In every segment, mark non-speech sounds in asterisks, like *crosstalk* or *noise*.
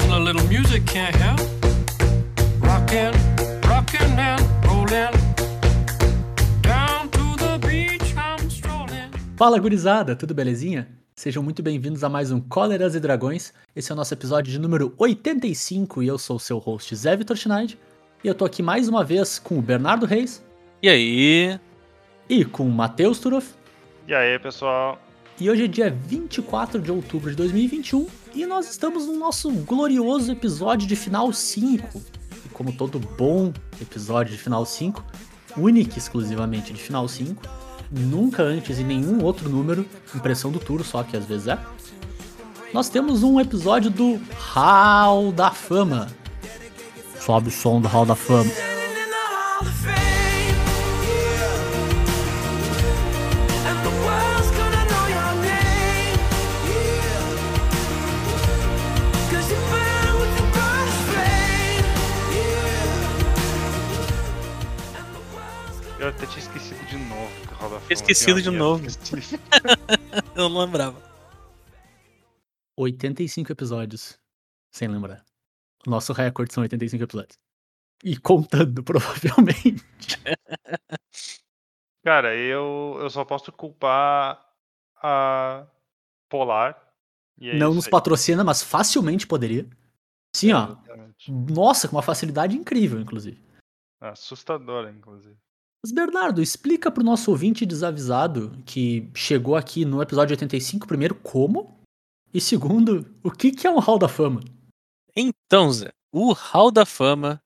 a little music can't help. Rockin', rockin' and rollin'. Down to the beach I'm strolling. Fala gurizada, tudo belezinha? Sejam muito bem-vindos a mais um Cóleras e Dragões. Esse é o nosso episódio de número 85 e eu sou o seu host Zé Vitor Schneid. E eu tô aqui mais uma vez com o Bernardo Reis E aí? e com o Matheus Turoff. E aí, pessoal? E hoje é dia 24 de outubro de 2021 e nós estamos no nosso glorioso episódio de final 5. E como todo bom episódio de final 5, único exclusivamente de final 5, nunca antes em nenhum outro número, impressão do Turo só que às vezes é. Nós temos um episódio do Hall da Fama. Sobe o som do Hall da Fama. Esquecido de novo. *laughs* Eu não lembrava. 85 episódios. Sem lembrar. Nosso recorde são 85 episódios. E contando, *laughs* provavelmente. Cara, eu, eu só posso culpar a Polar. E é não nos aí. patrocina, mas facilmente poderia. Sim, ó. Exatamente. Nossa, com uma facilidade incrível, inclusive. Assustadora, inclusive. Mas, Bernardo, explica pro nosso ouvinte desavisado que chegou aqui no episódio 85, primeiro, como? E segundo, o que, que é um Hall da Fama? Então, Zé, o Hall da Fama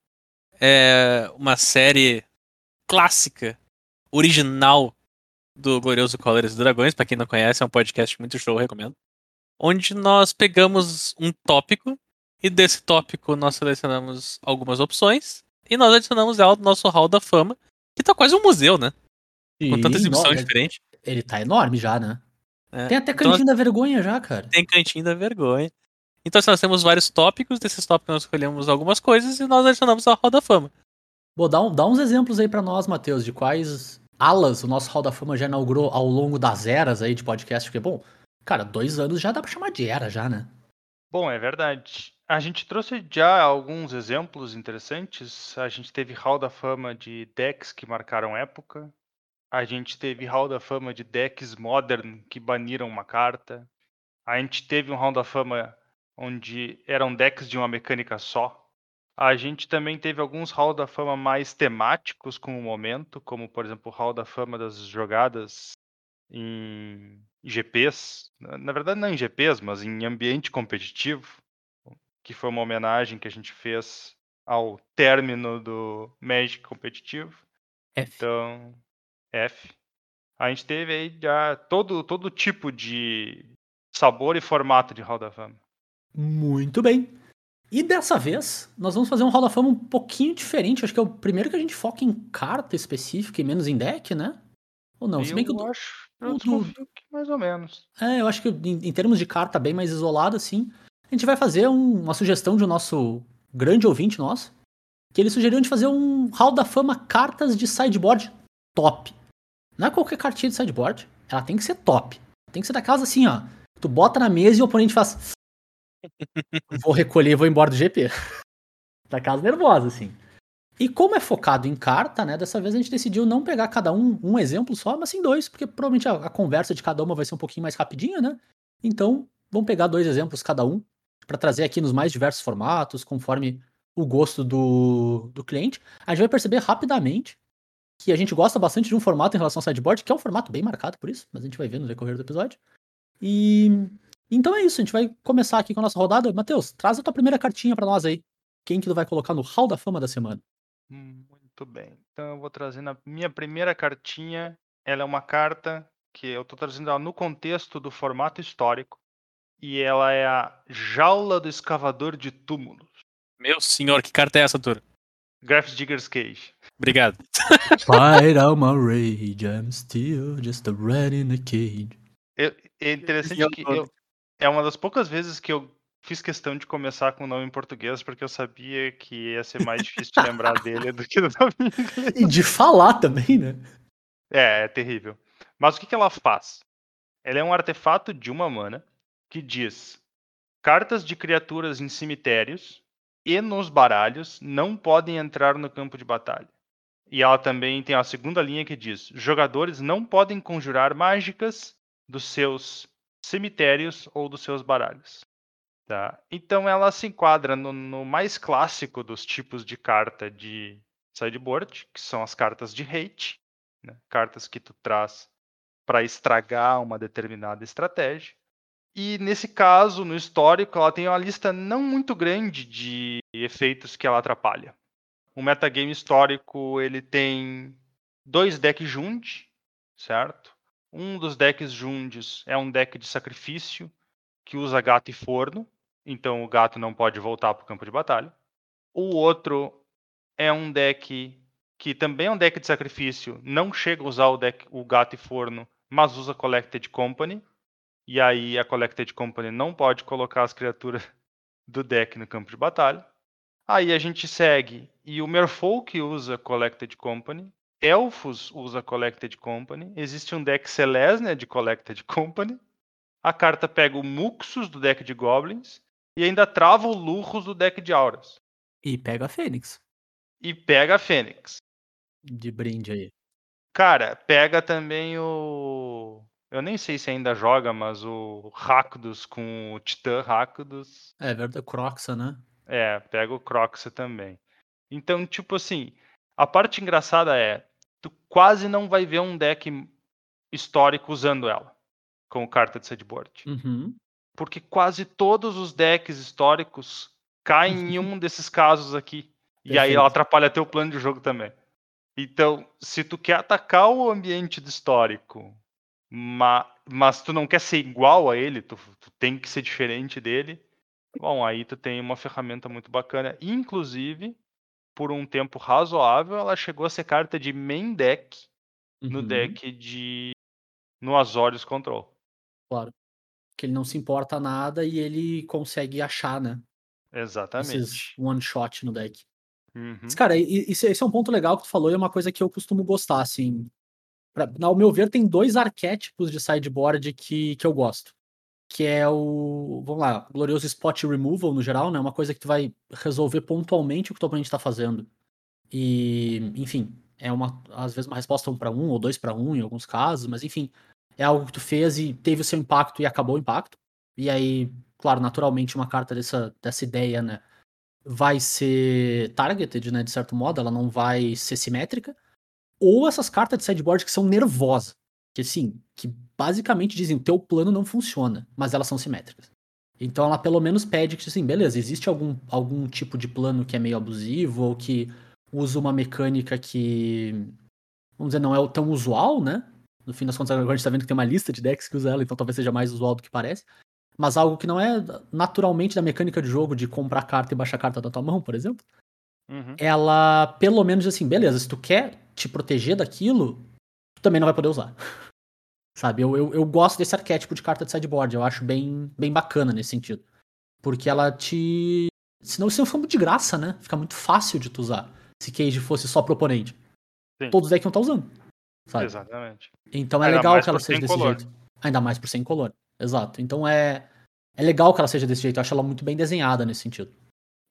é uma série clássica, original do Glorioso Cóleras e Dragões. Pra quem não conhece, é um podcast muito show, recomendo. Onde nós pegamos um tópico e desse tópico nós selecionamos algumas opções e nós adicionamos ela no nosso Hall da Fama, que tá quase um museu, né? Com tanta Sim, exibição no- diferente. Ele tá enorme já, né? É. Tem até Então, cantinho da vergonha já, cara. tem cantinho da vergonha. Então assim, nós temos vários tópicos, desses tópicos nós escolhemos algumas coisas e nós adicionamos a Roda da Fama. Bom, dá, um- dá uns exemplos aí pra nós, Matheus, de quais alas o nosso Hall da Fama já inaugurou ao longo das eras aí de podcast. Porque, bom, cara, dois anos já dá pra chamar de era já, né? Bom, é verdade. A gente trouxe já alguns exemplos interessantes. A gente teve Hall da Fama de decks que marcaram época. A gente teve Hall da Fama de decks modern que baniram uma carta. A gente teve um Hall da Fama onde eram decks de uma mecânica só. A gente também teve alguns Hall da Fama mais temáticos com o momento, como por exemplo o Hall da Fama das jogadas em GPs. Na verdade não em GPs, mas em ambiente competitivo, que foi uma homenagem que a gente fez ao término do Magic competitivo. F. Então, F. A gente teve aí já todo, todo tipo de sabor e formato de Hall da Fama. Muito bem. E dessa vez, nós vamos fazer um Hall da Fama um pouquinho diferente. Acho que é o primeiro que a gente foca em carta específica e menos em deck, né? Ou não? Se bem que eu acho, eu do- mais ou menos. É, eu acho que em, em termos de carta bem mais isolada, assim, a gente vai fazer um- uma sugestão de um nosso grande ouvinte nosso, que ele sugeriu de fazer um Hall da Fama cartas de sideboard top. Não é qualquer cartinha de sideboard, ela tem que ser top. Tem que ser daquelas assim, ó. Tu bota na mesa e o oponente faz. *laughs* vou recolher e vou embora do GP. *laughs* Daquelas nervosas, assim. E como é focado em carta, né? Dessa vez a gente decidiu não pegar cada um um exemplo só, mas sim dois, porque provavelmente a, a conversa de cada uma vai ser um pouquinho mais rapidinha, né? Então, vamos pegar dois exemplos cada um para trazer aqui nos mais diversos formatos, conforme o gosto do, do cliente. A gente vai perceber rapidamente que a gente gosta bastante de um formato em relação ao sideboard, que é um formato bem marcado por isso, mas a gente vai ver no decorrer do episódio. E então é isso, a gente vai começar aqui com a nossa rodada. Matheus, traz a tua primeira cartinha para nós aí. Quem que tu vai colocar no Hall da Fama da semana? Muito bem. Então eu vou trazer na minha primeira cartinha. Ela é uma carta que eu estou trazendo ela no contexto do formato histórico. E ela é a Jaula do Escavador de Túmulos. Meu senhor, que carta é essa, Tur? Graph Digger's Cage. Obrigado. *laughs* Fight out my rage, I'm still just a rat in a cage. Eu- é interessante que eu, é uma das poucas vezes que eu fiz questão de começar com o nome em português, porque eu sabia que ia ser mais difícil de lembrar *laughs* dele do que do nome inglês. E de falar também, né? É, é terrível. Mas o que, que ela faz? Ela é um artefato de uma mana que diz: cartas de criaturas em cemitérios e nos baralhos não podem entrar no campo de batalha. E ela também tem a segunda linha que diz: jogadores não podem conjurar mágicas dos seus cemitérios ou dos seus baralhos. Tá? Então ela se enquadra no, no mais clássico dos tipos de carta de sideboard, que são as cartas de hate, né? cartas que tu traz para estragar uma determinada estratégia. E nesse caso, no histórico, ela tem uma lista não muito grande de efeitos que ela atrapalha. O metagame histórico ele tem dois decks Jund, certo? Um dos decks Junds é um deck de sacrifício que usa gato e forno, então o gato não pode voltar para o campo de batalha. O outro é um deck que também é um deck de sacrifício, não chega a usar o, deck, o gato e forno, mas usa Collected Company. E aí a Collected Company não pode colocar as criaturas *laughs* do deck no campo de batalha. Aí a gente segue e o Merfolk usa Collected Company, Elfos usa Collected Company, existe um deck Selesnya de Collected *laughs* Company. A carta pega o Muxus do deck de Goblins e ainda trava o Lurros do deck de Auras. E pega a Fênix. E pega a Fênix. De brinde aí. Cara, pega também o. Eu nem sei se ainda joga, mas o Rakdos com o Titã Rakdos. É verdade, Croxa, né? É, pega o Croxa também. Então, tipo assim, a parte engraçada é, tu quase não vai ver um deck histórico usando ela, com carta de sideboard. Uhum. Porque quase todos os decks históricos caem em *laughs* um desses casos aqui. E aí ela atrapalha teu plano de jogo também. Então, se tu quer atacar o ambiente do histórico, ma- mas tu não quer ser igual a ele, tu, tu tem que ser diferente dele, bom, aí tu tem uma ferramenta muito bacana. Inclusive, por um tempo razoável, ela chegou a ser carta de main deck no Uhum. deck de. no Azorius Control. Claro. Que ele não se importa nada e ele consegue achar, né? Exatamente. Esses one shot no deck. Uhum. Mas, cara, esse, esse é um ponto legal que tu falou e é uma coisa que eu costumo gostar, assim. Pra, ao meu ver, tem dois arquétipos de sideboard que, que eu gosto. Que é o, vamos lá, glorioso spot removal no geral, né? Uma coisa que tu vai resolver pontualmente o que o teu oponente tá fazendo. E, enfim, é uma, às vezes uma resposta um para um ou dois para um em alguns casos, mas enfim, é algo que tu fez e teve o seu impacto e acabou o impacto. E aí, claro, naturalmente uma carta dessa, dessa ideia, né? vai ser targeted, né, de certo modo, ela não vai ser simétrica, ou essas cartas de sideboard que são nervosas, que assim, que basicamente dizem, o teu plano não funciona, mas elas são simétricas. Então ela pelo menos pede que, assim, beleza, existe algum, algum tipo de plano que é meio abusivo, ou que usa uma mecânica que, vamos dizer, não é tão usual, né? No fim das contas, agora a gente tá vendo que tem uma lista de decks que usa ela, então talvez seja mais usual do que parece mas algo que não é naturalmente da mecânica de jogo de comprar carta e baixar carta da tua mão, por exemplo, Uhum. ela pelo menos assim, beleza, se tu quer te proteger daquilo, tu também não vai poder usar. *laughs* Sabe, eu, eu, eu gosto desse arquétipo de carta de sideboard, eu acho bem, bem bacana nesse sentido. Porque ela te. Senão isso fica muito de graça, né? Fica muito fácil de tu usar. Se Cage fosse só pro oponente. Sim. Todos os decks iam estar usando. Sabe? Exatamente. Então é Ainda legal que ela seja desse incolor. jeito. Ainda mais por ser incolor. Exato. Então é, é legal que ela seja desse jeito. Eu acho ela muito bem desenhada nesse sentido.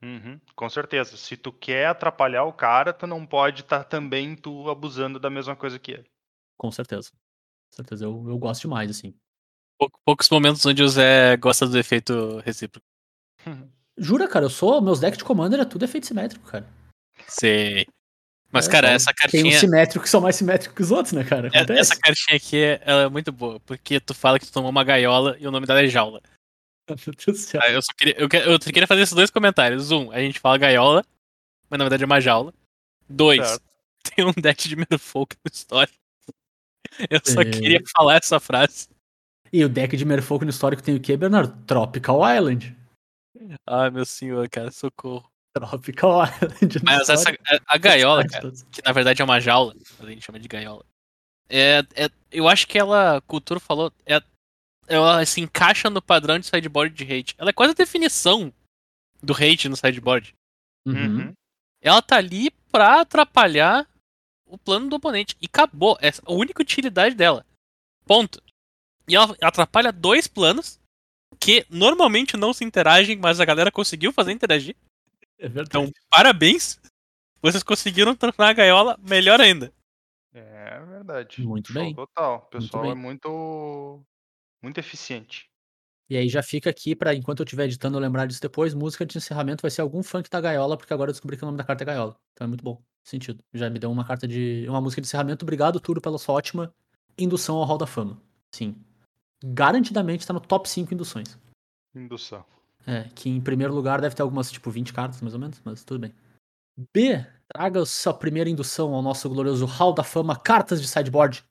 Uhum, com certeza. Se tu quer atrapalhar o cara, tu não pode estar também tu abusando da mesma coisa que ele. Com certeza. Com certeza. Eu, eu gosto demais, assim. Pou- Poucos momentos onde o Zé gosta do efeito recíproco. *laughs* Jura, cara, eu sou. Meus decks de Commander é tudo efeito simétrico, cara. Sei. Mas, É, cara, só essa Tem cartinha. uns simétricos que são mais simétricos que os outros, né, cara? é- Acontece. Essa cartinha aqui é, ela é muito boa, porque tu fala que tu tomou uma gaiola e o nome dela é jaula. *laughs* Meu Deus do céu. Ah, Eu só queria, eu, que- eu queria fazer esses dois comentários. Um, a gente fala gaiola, mas na verdade é uma jaula. Dois, Certo. *laughs* tem um deck de Merfolk no história. *laughs* Eu só É. queria falar essa frase. E o deck de Merfolk no histórico tem o quê, Bernardo? Tropical Island. Ai, meu senhor, cara, socorro. Tropical Island. Mas essa, histórico. a, a gaiola, cara, que na verdade é uma jaula, a gente chama de gaiola. É, é, eu acho que ela, o Turo falou, é, ela se encaixa no padrão de sideboard de hate. Ela é quase a definição do hate no sideboard. Uhum. Uhum. Ela tá ali pra atrapalhar o plano do oponente. E acabou. É a única utilidade dela. Ponto. E ela atrapalha dois planos que normalmente não se interagem, mas a galera conseguiu fazer interagir. É verdade. Então, parabéns. Vocês conseguiram tornar a gaiola melhor ainda. É verdade. Muito Show bem. Total. O pessoal bem. é muito. Muito eficiente. E aí já fica aqui pra enquanto eu estiver editando eu lembrar disso depois, música de encerramento vai ser algum funk da gaiola, porque agora eu descobri que o nome da carta é gaiola. Então é muito bom. Sentido. Já me deu uma carta de. uma música de encerramento. Obrigado, Turo, pela sua ótima indução ao Hall da Fama. Sim. Garantidamente tá no top 5 induções. Indução. É, que em primeiro lugar deve ter algumas, tipo, 20 cartas, mais ou menos, mas tudo bem. B, traga sua primeira indução ao nosso glorioso Hall da Fama, cartas de sideboard.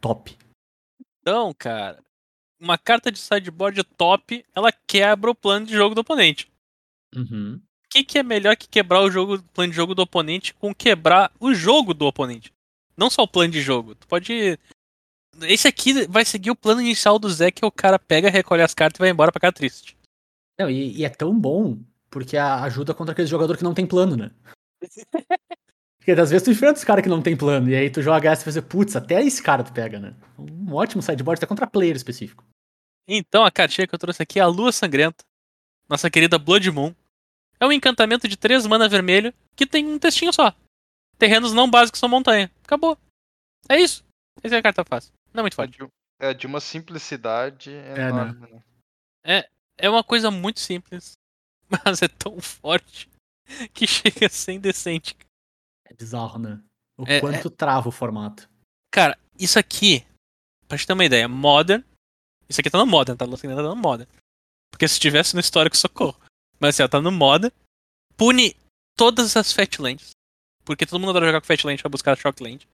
Top. Então, cara, uma carta de sideboard top, ela quebra o plano de jogo do oponente. Uhum. O que, que é melhor que quebrar o jogo, o plano de jogo do oponente com quebrar o jogo do oponente? Não só o plano de jogo. Tu pode. Esse aqui vai seguir o plano inicial do Zé, que o cara pega, recolhe as cartas e vai embora pra cá triste. Não, e, e é tão bom porque ajuda contra aquele jogador que não tem plano, né? *laughs* Porque às vezes tu enfrenta os caras que não tem plano, e aí tu joga essa e você, putz, até esse cara tu pega, né? Um ótimo sideboard até contra player específico. Então a cartinha que eu trouxe aqui é a Lua Sangrenta, nossa querida Blood Moon. É um encantamento de 3 mana vermelho que tem um textinho só. Terrenos não básicos são montanha. Acabou. É isso. Essa é a carta fácil. Não é muito É forte. de, é de uma simplicidade enorme. né? É uma coisa muito simples, *laughs* mas é tão forte que chega a ser indecente. É bizarro, né? O É- quanto trava o formato. Cara, isso aqui, pra gente ter uma ideia, Modern. Isso aqui tá no Modern, tá? Lua Sangrenta tá no Modern. Porque se tivesse no histórico, socorro. Mas assim, ó, tá no Modern. Pune todas as Fatlands. Porque todo mundo adora jogar com Fatland pra buscar Shockland.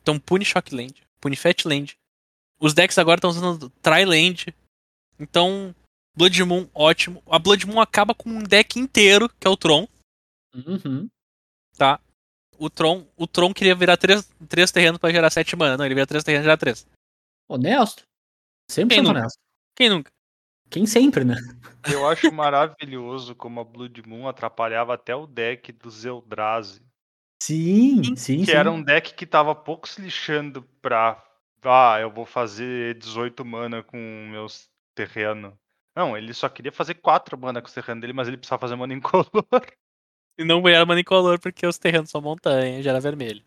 Então pune Shockland, pune Fatland. Os decks agora estão usando Triland. Então, Blood Moon, ótimo. A Blood Moon acaba com um deck inteiro, que é o Tron. Uhum. O Tron, o Tron queria virar três, três terrenos pra gerar 7 mana. Não, ele vira três terrenos e gera 3. Honesto. 100% Quem nunca? honesto. Quem nunca? Quem sempre, né? Eu acho maravilhoso como a Blood Moon atrapalhava até o deck do Zeldrazi. Sim, sim, Que sim. era um deck que tava pouco se lixando pra. Ah, eu vou fazer 18 mana com meus terrenos. Não, ele só queria fazer 4 mana com os terrenos dele, mas ele precisava fazer mana incolor. *laughs* E não era manicolor porque os terrenos são montanha, já era vermelho.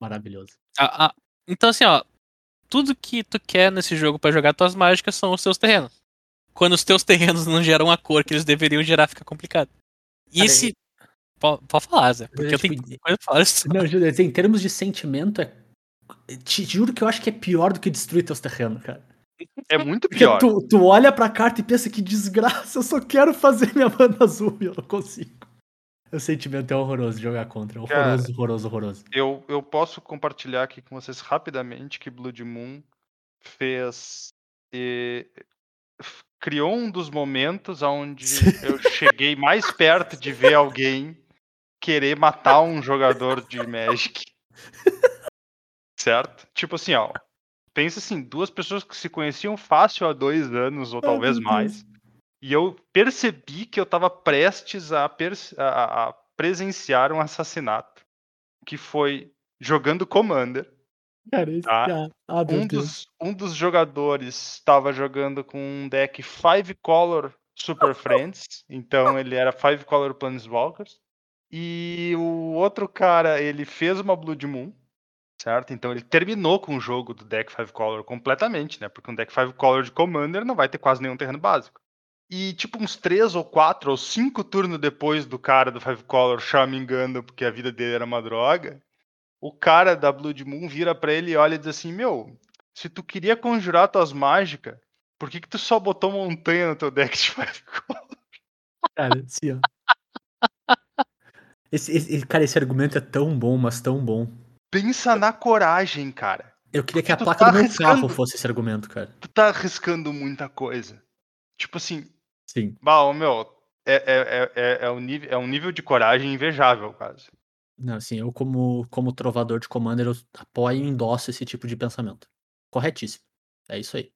Maravilhoso. Ah, ah, então assim, ó, tudo que tu quer nesse jogo pra jogar tuas mágicas são os teus terrenos. Quando os teus *laughs* terrenos não geram a cor que eles deveriam gerar, fica complicado. E Cara, esse. Pode, pode falar, Zé, porque eu tipo, tenho coisa pra falar disso. Não, Júlio, em termos de sentimento, é... te juro que eu acho que é pior do que destruir teus terrenos, cara. É muito Porque pior. tu, tu olha pra carta e pensa que desgraça, eu só quero fazer minha mana azul e eu não consigo. O sentimento é horroroso de jogar contra. Horroroso, horroroso, horroroso. Eu, eu posso compartilhar aqui com vocês rapidamente que Blood Moon fez. f- criou um dos momentos onde eu cheguei mais perto de ver alguém querer matar um jogador de Magic. Certo? Tipo assim, ó. Pensa assim, duas pessoas que se conheciam fácil há dois anos, ou Ai, talvez mais. E eu percebi que eu tava prestes a, a- a- presenciar um assassinato. Que foi jogando Commander. Cara, esse... Tá. ah, ah, Um dos, um dos jogadores estava jogando com um deck Five Color Super *laughs* Friends. Então ele era Five Color Planeswalkers. E o outro cara, ele fez uma Blood Moon. Certo? Então ele terminou com o jogo do deck Five Color completamente, né? Porque um deck Five Color de Commander não vai ter quase nenhum terreno básico. E tipo uns três ou quatro ou cinco turnos depois do cara do Five Color chamingando porque a vida dele era uma droga, o cara da Blood Moon vira pra ele e olha e diz assim: Meu, se tu queria conjurar tuas mágicas, por que, que tu só botou montanha no teu deck de Five Color? Cara, assim, ó. Esse, esse- cara, esse argumento é tão bom, mas tão bom. Pensa na coragem, cara. Eu queria que a placa tá do meu arriscando. carro fosse esse argumento, cara. Tu tá arriscando muita coisa. Tipo assim, Sim. ô, meu, é, é, é, é, é, um nível, é um nível de coragem invejável, quase. Não, assim, eu como, como trovador de Commander, eu apoio e endosso esse tipo de pensamento. Corretíssimo. É isso aí.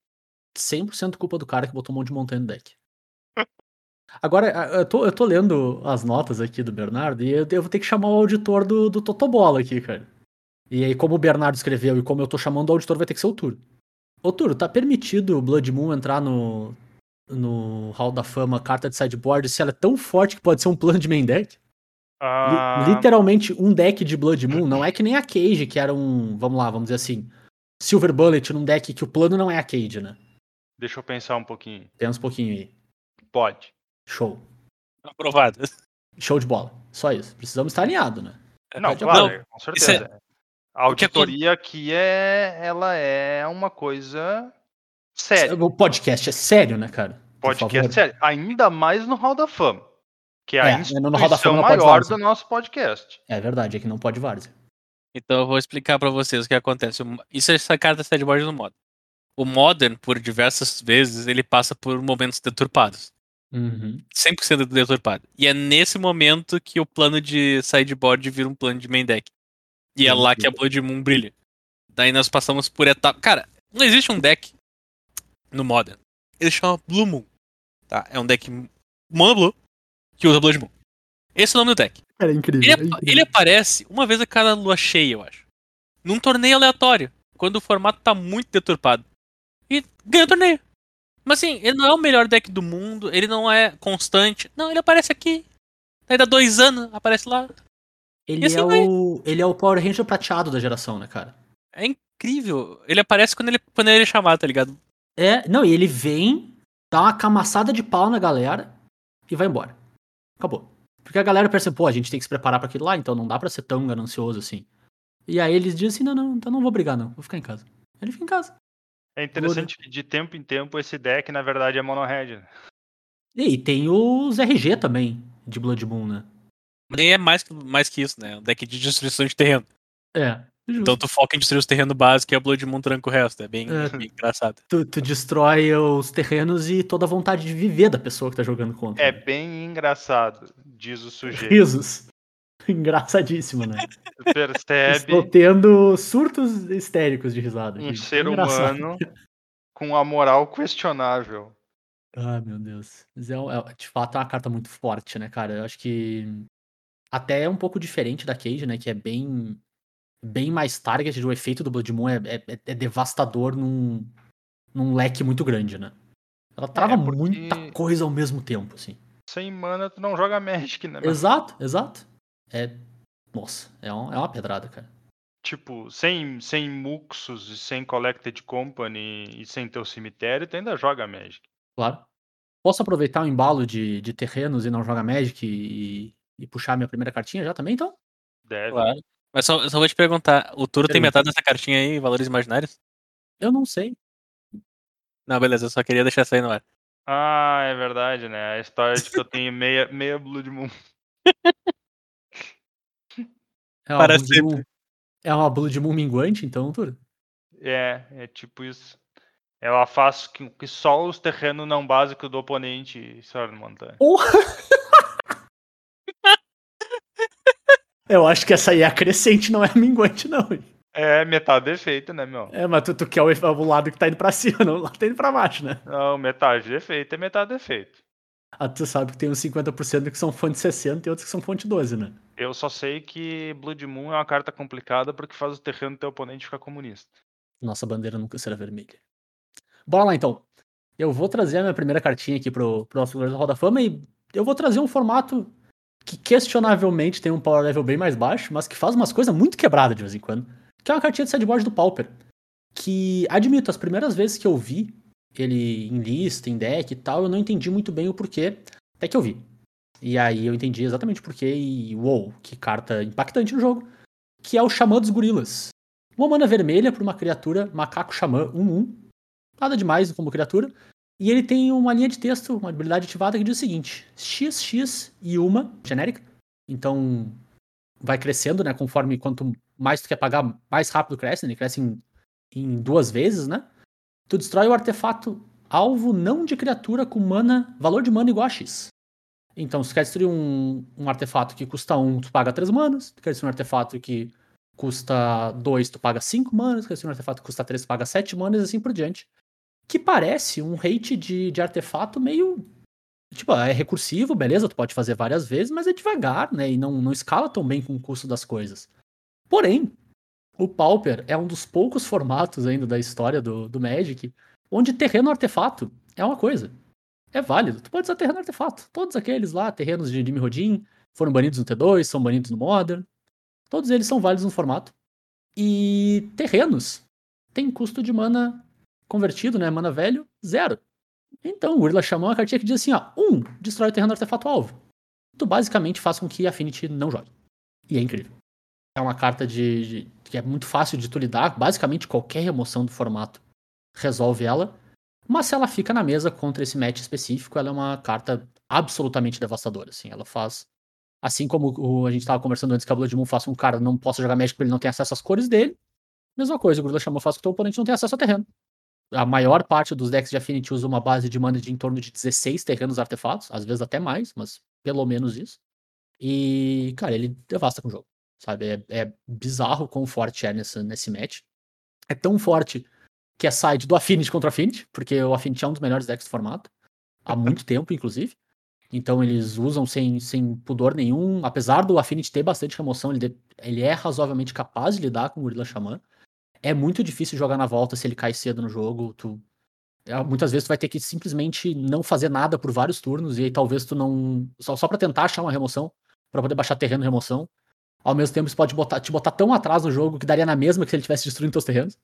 100% culpa do cara que botou um monte de montanha no deck. *laughs* Agora, eu tô, eu tô lendo as notas aqui do Bernardo e eu, eu vou ter que chamar o auditor do, do Totobola aqui, cara. E aí, como o Bernardo escreveu e como eu tô chamando o auditor, vai ter que ser o Turo. Ô, Turo, tá permitido o Blood Moon entrar no, no Hall da Fama carta de sideboard se ela é tão forte que pode ser um plano de main deck? Ah, Literalmente um deck de Blood Moon, não é que nem a Cage, que era um, vamos lá, vamos dizer assim, Silver Bullet num deck que o plano não é a Cage, né? Deixa eu pensar um pouquinho. Pensa um pouquinho aí. Pode. Show. Aprovado. Show de bola. Só isso. Precisamos estar alinhados, né? Não, claro, acordo. com Isso é- certeza. A acon- auditoria aqui é, ela é uma coisa séria. O podcast é sério, né, cara? Podcast sério. Ainda mais no Hall da Fama. Que é a É, no Hall da instituição pode maior várzea. do nosso podcast. É verdade, é que não pode várzea. Então eu vou explicar pra vocês o que acontece. O- Isso é essa carta sideboard no Modern. O Modern, por diversas vezes, ele passa por momentos deturpados. Uhum. 100% deturpado. E é nesse momento que o plano de sideboard vira um plano de main deck. E é Sim, lá que a Blood Moon brilha. Daí nós passamos por etapa. Cara, não existe um deck no Modern. Ele chama Blue Moon. Tá? É um deck Mono Blue que usa Blood Moon. Esse é o nome do deck. Cara, é incrível. Ele, é incrível. ele aparece uma vez a cada lua cheia, eu acho. Num torneio aleatório. Quando o formato tá muito deturpado. E ganha o torneio. Mas assim, ele não é o melhor deck do mundo, ele não é constante. Não, ele aparece aqui. Daí dá dois anos, aparece lá. Ele, assim é vai. o, ele é o Power Ranger prateado da geração, né, cara? É incrível. Ele aparece quando ele, quando ele é chamado, tá ligado? É, não, e ele vem, dá uma camaçada de pau na galera e vai embora. Acabou. Porque a galera percebe, pô, a gente tem que se preparar pra aquilo lá, então não dá pra ser tão ganancioso assim. E aí eles dizem assim, não, não, então não vou brigar não, vou ficar em casa. Ele fica em casa. É interessante que de tempo em tempo esse deck, na verdade, é mono-red. né? E tem os RG também, de Blood Moon, né? Nem é mais, que- mais que isso, né? É um deck de destruição de terreno. É. justo. Então tu foca em destruir os terrenos básicos e a Blood Moon tranca o resto. É bem, É. bem engraçado. Tu, tu destrói os terrenos e toda a vontade de viver da pessoa que tá jogando contra. É né? bem engraçado, diz o sujeito. Risos. *laughs* Engraçadíssimo, né? Tu percebe Estou tendo surtos histéricos de risada. um gente. ser Engraçado. humano com a moral questionável. Ah, meu Deus. Mas é, é- de fato é uma carta muito forte, né, cara? Eu acho que até é um pouco diferente da Cage, né? Que é bem bem mais target. O efeito do Blood Moon é, é- é devastador num, num leque muito grande, né? Ela trava É, porque- muita coisa ao mesmo tempo, assim. Sem mana, tu não joga Magic, né? Exato, exato. É. Nossa, é, um- é uma pedrada, cara. Tipo, sem, sem Muxus e sem Collected Company e sem teu cemitério, tu ainda joga Magic. Claro. Posso aproveitar o embalo de, de terrenos e não jogar Magic e, e puxar minha primeira cartinha já também, então? Deve. Claro. Mas só, só vou te perguntar, o Turo tem metade dessa cartinha aí, valores imaginários? Eu não sei. Não, beleza, eu só queria deixar isso aí no ar. Ah, é verdade, né? A história de que eu tenho meia, meia Blood *laughs* Moon. É uma Para Blood. Moon- É uma Blood Moon minguante, então, Turo? É, é tipo isso. Ela faz que, que só os terrenos não básicos do oponente se montanha. *laughs* Eu acho que essa aí é a crescente, não é a *laughs* minguante, não. É metade defeito, né, meu? É, mas tu, tu quer o, o lado que tá indo pra *laughs* cima, não o lado que tá indo pra baixo, né? Não, metade defeito é metade defeito. Ah, tu sabe que tem uns 50% que são fonte 60 e outros que são fonte 12, né? Eu só sei que Blood Moon é uma carta complicada porque faz o terreno do teu oponente ficar comunista. Nossa bandeira nunca será vermelha. Bora lá, então. Eu vou trazer a minha primeira cartinha aqui pro, pro nosso Hall da Fama e eu vou trazer um formato que questionavelmente tem um power level bem mais baixo, mas que faz umas coisas muito quebradas de vez em quando. Que é uma cartinha de sideboard do Pauper. Que, admito, as primeiras vezes que eu vi ele em lista, em deck e tal, eu não entendi muito bem o porquê, até que eu vi. E aí eu entendi exatamente o porquê e, uou, que carta impactante no jogo. Que é o Xamã dos Gorilas. Uma mana vermelha para uma criatura macaco xamã 1-1. Nada demais como criatura. E ele tem uma linha de texto, uma habilidade ativada que diz o seguinte: XX e uma, genérica. Então vai crescendo, né? Conforme quanto mais tu quer pagar, mais rápido cresce. né, Ele cresce em, em duas vezes, né? Tu destrói o artefato alvo não de criatura com mana, valor de mana igual a X. Então, se tu quer destruir um, um artefato que custa 1, tu paga 3 manas. Se tu quer destruir um artefato que custa 2, tu paga 5 manas. Se tu quer destruir um artefato que custa 3, tu paga 7 manas e assim por diante. Que parece um rate de, de artefato meio. Tipo, é recursivo, beleza, tu pode fazer várias vezes, mas é devagar, né? E não, não escala tão bem com o custo das coisas. Porém, o Pauper é um dos poucos formatos ainda da história do, do Magic onde terreno artefato é uma coisa. é válido. Tu pode usar terreno artefato. Todos aqueles lá, terrenos de Jimmy Rodin, foram banidos no T2, são banidos no Modern. Todos eles são válidos no formato. E terrenos tem custo de mana convertido, né? Mana velho, zero. Então, o Gorilla Shaman é uma cartinha que diz assim, ó, um, destrói o terreno artefato alvo. Tu basicamente faz com que a Affinity não jogue. E é incrível. É uma carta de, de que é muito fácil de tu lidar, basicamente qualquer remoção do formato resolve ela. Mas se ela fica na mesa contra esse match específico, ela é uma carta absolutamente devastadora, assim. Ela faz assim como o, a gente estava conversando antes que a Blood Moon faça um cara não possa jogar Magic porque ele não tem acesso às cores dele. Mesma coisa, o Gorilla Shaman faz que o teu oponente não tenha acesso ao terreno. A maior parte dos decks de Affinity usa uma base de mana de em torno de 16 terrenos artefatos, às vezes até mais, mas pelo menos isso. E, cara, ele devasta com o jogo, sabe? É, é bizarro quão forte é nesse, nesse match. É tão forte que é side do Affinity contra Affinity, porque o Affinity é um dos melhores decks do formato, há muito tempo, inclusive. Então eles usam sem, sem pudor nenhum, apesar do Affinity ter bastante remoção, ele, ele é razoavelmente capaz de lidar com o Gorilla Shaman. É muito difícil jogar na volta se ele cai cedo no jogo. Tu, é, muitas vezes tu vai ter que simplesmente não fazer nada por vários turnos, e aí talvez tu não. Só, só para tentar achar uma remoção, para poder baixar terreno remoção. Ao mesmo tempo, isso pode botar, te botar tão atrás no jogo que daria na mesma que se ele tivesse destruindo teus terrenos.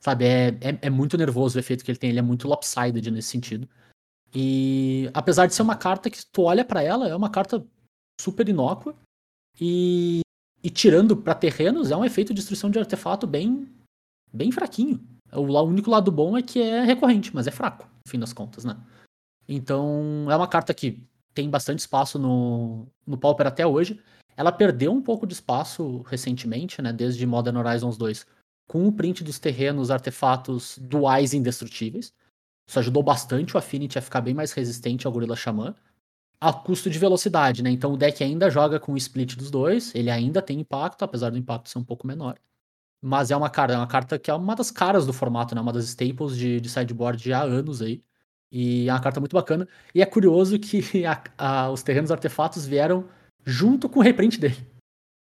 Sabe, é, é, é, muito nervoso o efeito que ele tem, ele é muito lopsided nesse sentido. E apesar de ser uma carta que tu olha para ela, é uma carta super inócua. E, e tirando para terrenos, é um efeito de destruição de artefato bem, bem fraquinho. O, único lado bom é que é recorrente, mas é fraco, no fim das contas, né? Então, é uma carta que tem bastante espaço no, no Pauper até hoje. Ela perdeu um pouco de espaço recentemente, né? Desde Modern Horizons 2 com o print dos terrenos, artefatos duais indestrutíveis. Isso ajudou bastante o Affinity a ficar bem mais resistente ao Gorilla Xamã. A custo de velocidade, né? Então o deck ainda joga com o split dos dois, ele ainda tem impacto, apesar do impacto ser um pouco menor. Mas é uma, cara, é uma carta que é uma das caras do formato, né? Uma das staples de, de sideboard há anos aí. E é uma carta muito bacana. E é curioso que *laughs* a, a, os terrenos artefatos vieram junto com o reprint dele.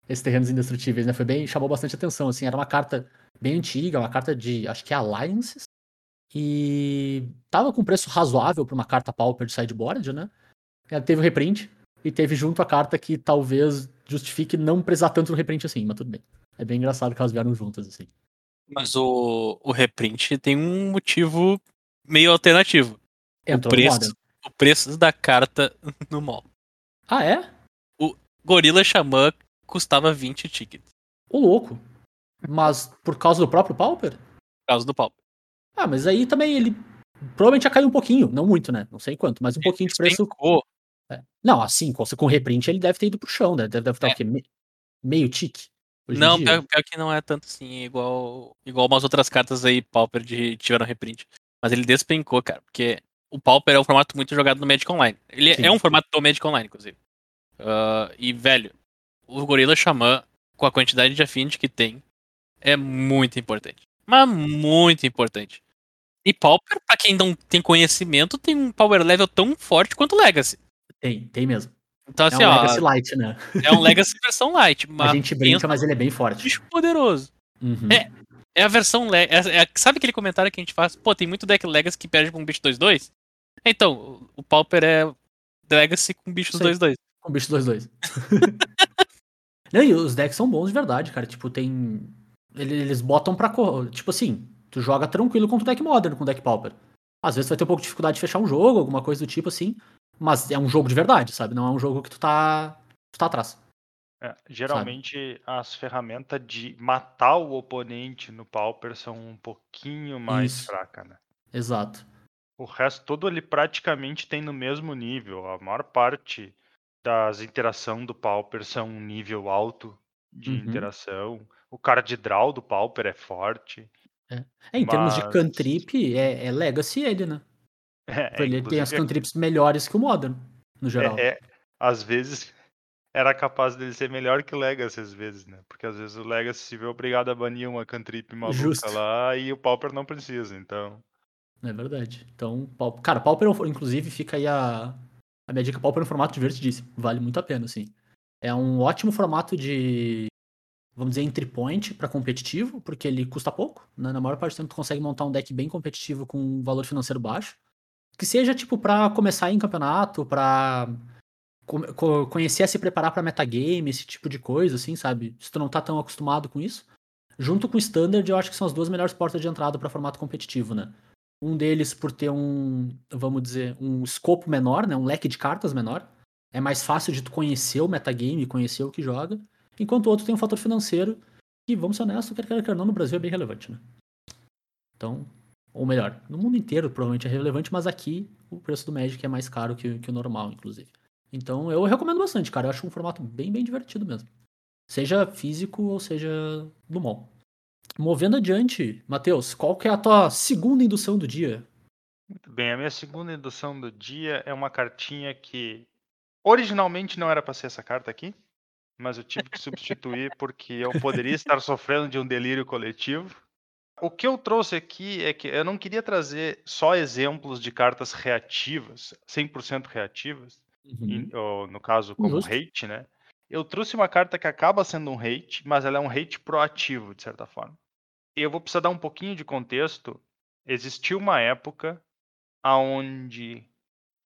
Esses terrenos indestrutíveis, né? Foi bem. chamou bastante atenção, assim. Era uma carta bem antiga, uma carta de, acho que é Alliances, e tava com preço razoável para uma carta Pauper de sideboard, né? Ela teve o reprint e teve junto a carta que talvez justifique não precisar tanto do reprint assim, mas tudo bem. É bem engraçado que elas vieram juntas assim. Mas o, o reprint tem um motivo meio alternativo. Entrou o preço, o preço da carta *laughs* no mall. Ah, é? O Gorilla Xamã custava 20 tickets. O louco. Mas por causa do próprio Pauper? Por causa do Pauper. Ah, mas aí também ele provavelmente já caiu um pouquinho, não muito, né? Não sei quanto, mas um pouquinho de preço. É. Não, assim, com reprint ele deve ter ido pro chão, né? Deve, deve estar é. o quê? Me... meio tique. Não, pior, pior, que não é tanto assim, igual, igual umas outras cartas aí, Pauper, de tiveram reprint. Mas ele despencou, cara, porque o Pauper é um formato muito jogado no Magic Online. Ele Sim. é um formato do Magic Online, inclusive. Uh, e, velho, o Gorilla Xamã, com a quantidade de Affinity que tem, é muito importante. Mas muito importante. E Pauper, pra quem não tem conhecimento, tem um power level tão forte quanto Legacy. Tem, tem mesmo. Então, assim, é um ó, Legacy Light, né? É um Legacy versão Light. *laughs* Mas a gente brinca, mas ele é bem forte. Bicho poderoso. Uhum. É, é a versão. É, é, sabe aquele comentário que a gente faz? Pô, tem muito deck Legacy que perde pra um bicho 2-2? Então, o Pauper é Legacy com bichos 2-2. Com bicho 2-2. *laughs* Não, e os decks são bons de verdade, cara. Tipo, tem eles botam pra. Tipo assim, tu joga tranquilo contra o deck Modern com o deck Pauper. Às vezes vai ter um pouco de dificuldade de fechar um jogo, alguma coisa do tipo assim. Mas é um jogo de verdade, sabe? Não é um jogo que tu tá. Tu tá atrás. É, geralmente sabe? as ferramentas de matar o oponente no Pauper são um pouquinho mais Isso. fracas, né? Exato. O resto todo ele praticamente tem no mesmo nível. A maior parte das interações do Pauper são um nível alto de uhum. interação. O cara de draw do Pauper é forte. É, é em mas... termos de cantrip, é, é Legacy ele, né? É, ele tem as cantrips melhores que o Modern, no é, geral. É, às vezes era capaz dele ser melhor que o Legacy, às vezes, né? Porque às vezes o Legacy se vê obrigado a banir uma cantrip maluca Justo. lá e o Pauper não precisa, então. É verdade. Então, cara, Pauper, inclusive, fica aí a, a minha dica Pauper no formato divertidíssimo. Vale muito a pena, assim. É um ótimo formato de, vamos dizer, entry point para competitivo, porque ele custa pouco. Né? Na maior parte do tempo, tu consegue montar um deck bem competitivo com um valor financeiro baixo. Que seja, tipo, pra começar em campeonato, pra co- co- conhecer a se preparar pra metagame, esse tipo de coisa, assim, sabe? Se tu não tá tão acostumado com isso. Junto com o Standard, eu acho que são as duas melhores portas de entrada pra formato competitivo, né? Um deles por ter um, vamos dizer, um escopo menor, né? Um leque de cartas menor. É mais fácil de tu conhecer o metagame, conhecer o que joga. Enquanto o outro tem um fator financeiro que, vamos ser honestos, quer queira, quer não, no Brasil é bem relevante, né? Então, ou melhor, no mundo inteiro provavelmente é relevante, mas aqui o preço do Magic é mais caro que, que o normal, inclusive. Então eu recomendo bastante, cara. Eu acho um formato bem, bem divertido mesmo. Seja físico ou seja do mall. Movendo adiante, Matheus, qual que é a tua segunda indução do dia? Muito bem, a minha segunda indução do dia é uma cartinha que originalmente não era para ser essa carta aqui, mas eu tive que substituir porque eu poderia estar sofrendo de um delírio coletivo. O que eu trouxe aqui é que eu não queria trazer só exemplos de cartas reativas, 100% reativas, em- ou, no caso como Justo. hate, né? Eu trouxe uma carta que acaba sendo um hate, mas ela é um hate proativo, de certa forma. Eu vou precisar dar um pouquinho de contexto. Existiu uma época onde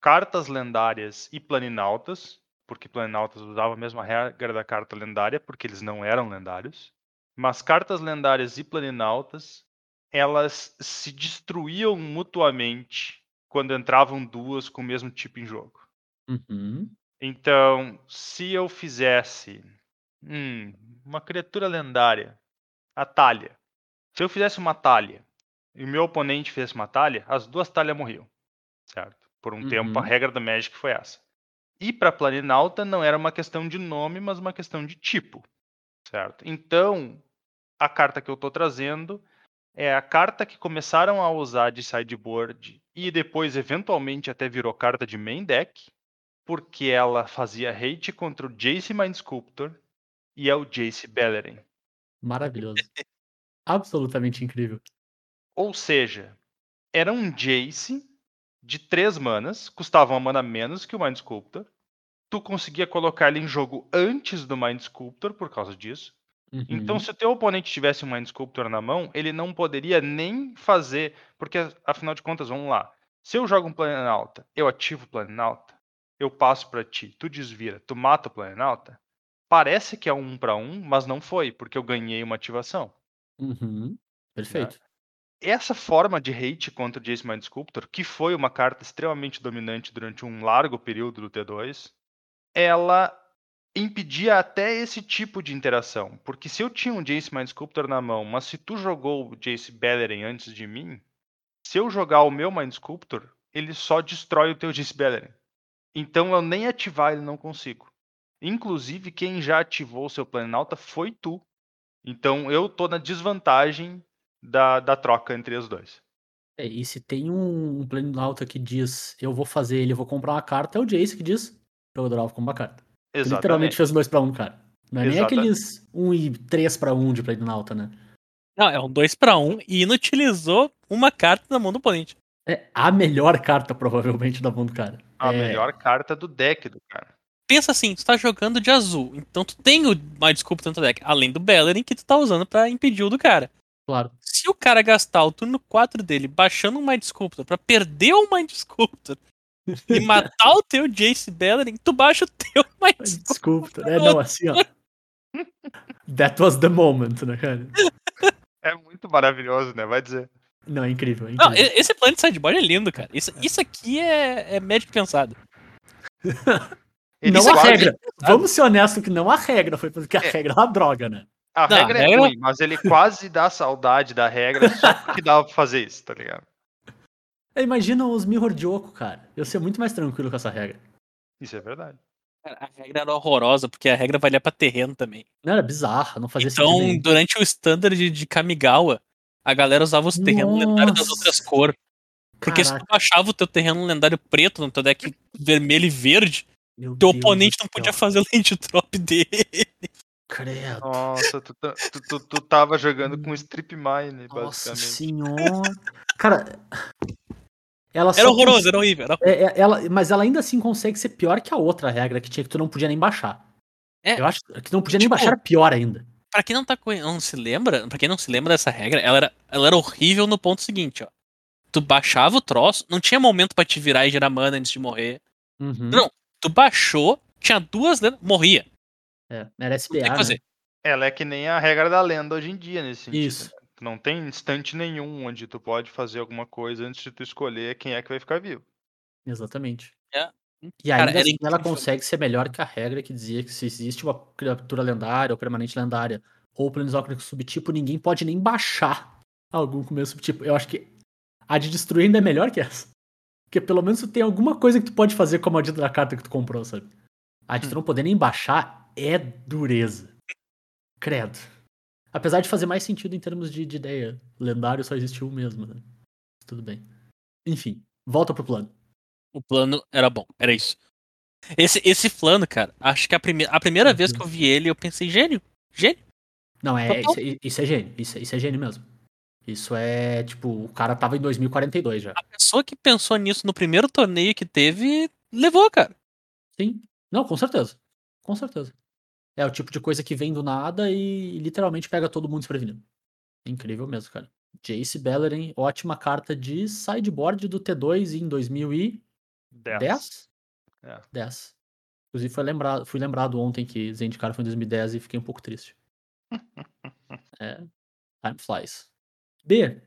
cartas lendárias e planinautas, porque planinautas usavam a mesma regra da carta lendária, porque eles não eram lendários, mas cartas lendárias e planinautas, elas se destruíam mutuamente quando entravam duas com o mesmo tipo em jogo. Uhum. Então, se eu fizesse hum, uma criatura lendária, a talha. Se eu fizesse uma talha e o meu oponente fizesse uma talha, as duas talhas morriam. Certo? Por um tempo, a Uhum. regra da Magic foi essa. E para Planinauta não era uma questão de nome, mas uma questão de tipo. Certo? Então, a carta que eu estou trazendo é a carta que começaram a usar de sideboard e depois, eventualmente, até virou carta de main deck, porque ela fazia hate contra o Jace Mind Sculptor e é o Jace Bellerin. Maravilhoso. Absolutamente incrível. Ou seja, era um Jace de três manas, custava uma mana menos que o Mind Sculptor. Tu conseguia colocar ele em jogo antes do Mind Sculptor por causa disso. Então, Uhum. se o teu oponente tivesse um Mind Sculptor na mão, ele não poderia nem fazer. Porque, afinal de contas, vamos lá. Se eu jogo um Planalta, eu ativo o Planalta, eu passo pra ti, tu desvira, tu mata o Planalta, parece que é um para um, mas não foi, porque eu ganhei uma ativação. Uhum. Perfeito. Essa forma de hate contra o Jace Mind Sculptor, que foi uma carta extremamente dominante durante um largo período do T2, ela impedia até esse tipo de interação. Porque se eu tinha um Jace Mind Sculptor na mão, mas se tu jogou o Jace Bellerin antes de mim, se eu jogar o meu Mind Sculptor, ele só destrói o teu Jace Bellerin. Então eu nem ativar ele não consigo. Inclusive, quem já ativou o seu Planalta foi tu. Então eu tô na desvantagem da, da troca entre os dois. É, e se tem um, um Planalta que diz eu vou fazer ele, eu vou comprar uma carta, é o Jace que diz jogador alvo compra uma carta. Tu literalmente Exatamente. fez um 2 pra 1, um, cara. Não é nem aqueles 1 um e 3 pra 1 um de Planalta, né? Não, é um 2 pra 1 um, e inutilizou uma carta na mão do oponente. É a melhor carta, provavelmente, da mão do cara. A É, melhor carta do deck do cara. Pensa assim, tu tá jogando de azul, então tu tem o Mind Sculptor no teu deck, além do Bellerin que tu tá usando pra impedir o do cara. Claro. Se o cara gastar o turno 4 dele baixando um Mind Sculptor pra perder o Mind Sculptor e matar o teu Jace Bellerin, tu baixa o teu *laughs* Sculptor. Desculpa. É, não, assim, ó. That was the moment, né, cara? É muito maravilhoso, né? Vai dizer. Não, é incrível. É Não, incrível. e- esse plano de sideboard é lindo, cara. Isso, isso aqui é, é Magic pensado. Não a quase- regra. Vamos ser honestos que não a regra, foi porque a É. regra é uma droga, né? A Não, regra é regra- ruim, mas ele quase dá saudade da regra só porque dava pra fazer isso, tá ligado? É, Imagina os Mirror Joko, cara. Eu ser muito mais tranquilo com essa regra. Isso é verdade. Cara, A regra era horrorosa, porque a regra valia pra terreno também. Não era bizarra, não fazia Então, sentido durante o standard de, Kamigawa, a galera usava os terrenos lendários das Nossa. outras cores. Porque se tu Caraca, baixava o teu terreno lendário preto no teu deck vermelho e verde, meu teu Deus oponente do não podia fazer o land drop dele. Credo. Nossa, tu, tá- tu, tu, tu tava jogando com strip mine, Nossa basicamente. senhora. Cara, ela Era horroroso, cons- era horrível. Era... é, é, ela, mas ela ainda assim consegue ser pior que a outra regra que tinha que tu não podia nem baixar. É, Eu acho que não podia nem tipo, baixar era pior ainda. Pra quem não tá não se lembra, para quem não se lembra dessa regra, ela era, ela era horrível no ponto seguinte, ó. tu baixava o troço, não tinha momento pra te virar e gerar mana antes de morrer. Uhum. Não. Tu baixou, tinha duas lendas, morria. É, era SPA, tem o que né? fazer. Ela é que nem a regra da lenda hoje em dia, nesse sentido. Isso. né? Tu Não tem instante nenhum onde tu pode fazer alguma coisa antes de tu escolher quem é que vai ficar vivo. Exatamente. É. E Cara, ainda era assim ela consegue ser melhor que a regra que dizia que se existe uma criatura lendária ou permanente lendária ou com subtipo, ninguém pode nem baixar algum com o mesmo subtipo. Eu acho que a de destruir ainda é melhor que essa. Porque pelo menos tu tem alguma coisa que tu pode fazer com a maldita da carta que tu comprou, sabe? A de tu não poder nem baixar é dureza. Credo. Apesar de fazer mais sentido em termos de, de ideia. Lendário só existiu um mesmo, né? Tudo bem. Enfim, volta pro plano. O plano era bom, era isso. Esse, esse plano, cara, acho que a, prime a primeira vez que eu vi ele, eu pensei, gênio, gênio. Não, é, isso, é- isso é gênio. Isso, é- isso é gênio mesmo. Isso é, tipo, o cara tava em 2042 já. A pessoa que pensou nisso no primeiro torneio que teve, levou, cara. Sim. Não, com certeza. Com certeza. É o tipo de coisa que vem do nada e literalmente pega todo mundo desprevenido. Incrível mesmo, cara. Jace Bellerin, ótima carta de sideboard do T2 em 2010? 10. É. 10. Inclusive foi lembrado, fui lembrado ontem que Zendikar foi em 2010 e fiquei um pouco triste. *laughs* é. Time flies. B.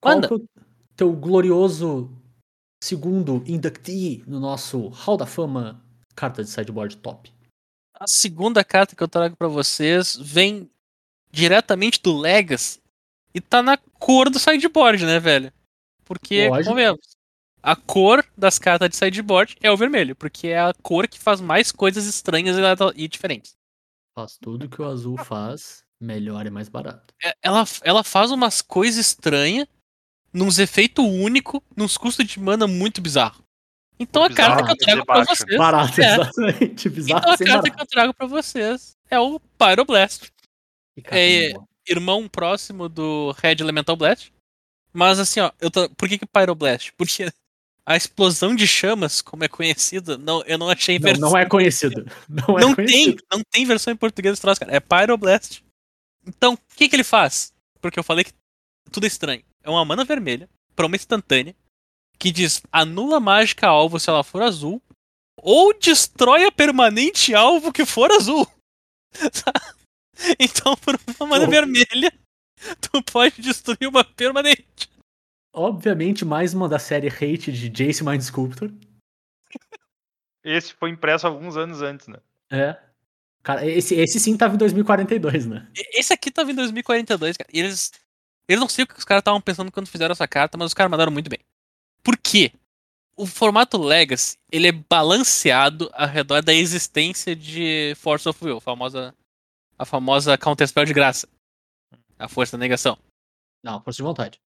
Qual Manda. que é o teu glorioso segundo inductee no nosso Hall da Fama carta de sideboard top? A segunda carta que eu trago pra vocês vem diretamente do Legacy e tá na cor do sideboard, né, velho? Porque, convenhamos, a cor das cartas de sideboard é o vermelho, porque é a cor que faz mais coisas estranhas e- e diferentes. Faz tudo que o azul faz, melhor e mais barato. É, Ela, ela faz umas coisas estranhas, nos efeitos únicos, nos custos de mana muito bizarro. Então a carta que eu trago baixo. vocês. Barato, *laughs* É. exatamente. Bizarro Então a carta barato. que eu trago pra vocês é o Pyroblast. É- boa. irmão próximo do Red Elemental Blast. Mas assim, ó, eu tô... por que que Pyroblast? Porque *laughs* a explosão de chamas, como é conhecida, não, eu não achei Não, versão. não é conhecido. *laughs* Não, é Não tem, conhecido. não tem versão em português desse troço, cara. É Pyroblast. Então, o que que ele faz? Porque eu falei que tudo é estranho. É uma mana vermelha, pra uma instantânea, que diz anula mágica alvo se ela for azul, ou destrói a permanente alvo que for azul. Tá? *laughs* Então, por uma mana Oh. vermelha, tu pode destruir uma permanente. Obviamente, mais uma da série Hate de Jace Mind Sculptor. Esse foi impresso alguns anos antes, né? É. Cara, esse, esse sim tava em 2042, né? E- Esse aqui tava em 2042, cara. E eles. Eu não sei o que os caras estavam pensando quando fizeram essa carta, mas os caras mandaram muito bem. Por quê? O formato Legacy, ele é balanceado ao redor da existência de Force of Will, a famosa, a famosa Counterspell de graça. A força da negação. Não, força de vontade.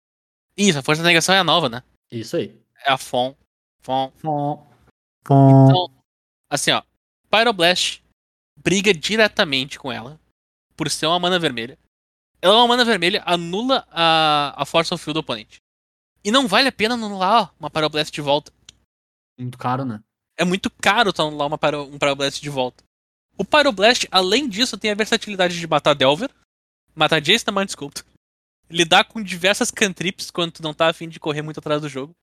Isso, a força da negação é a nova, né? Isso aí. É a FON. FON. Pom. Pom. Então, assim, ó. Pyroblast briga diretamente com ela por ser uma mana vermelha. Ela é uma mana vermelha, anula a, a Force of Will do oponente. E não vale a pena anular uma Pyroblast de volta. Muito caro, né? É muito caro tu anular uma Pyro, um Pyroblast de volta. O Pyroblast, além disso, tem a versatilidade de matar Delver, matar Jace da Mind lidar com diversas cantrips quando tu não tá afim de correr muito atrás do jogo.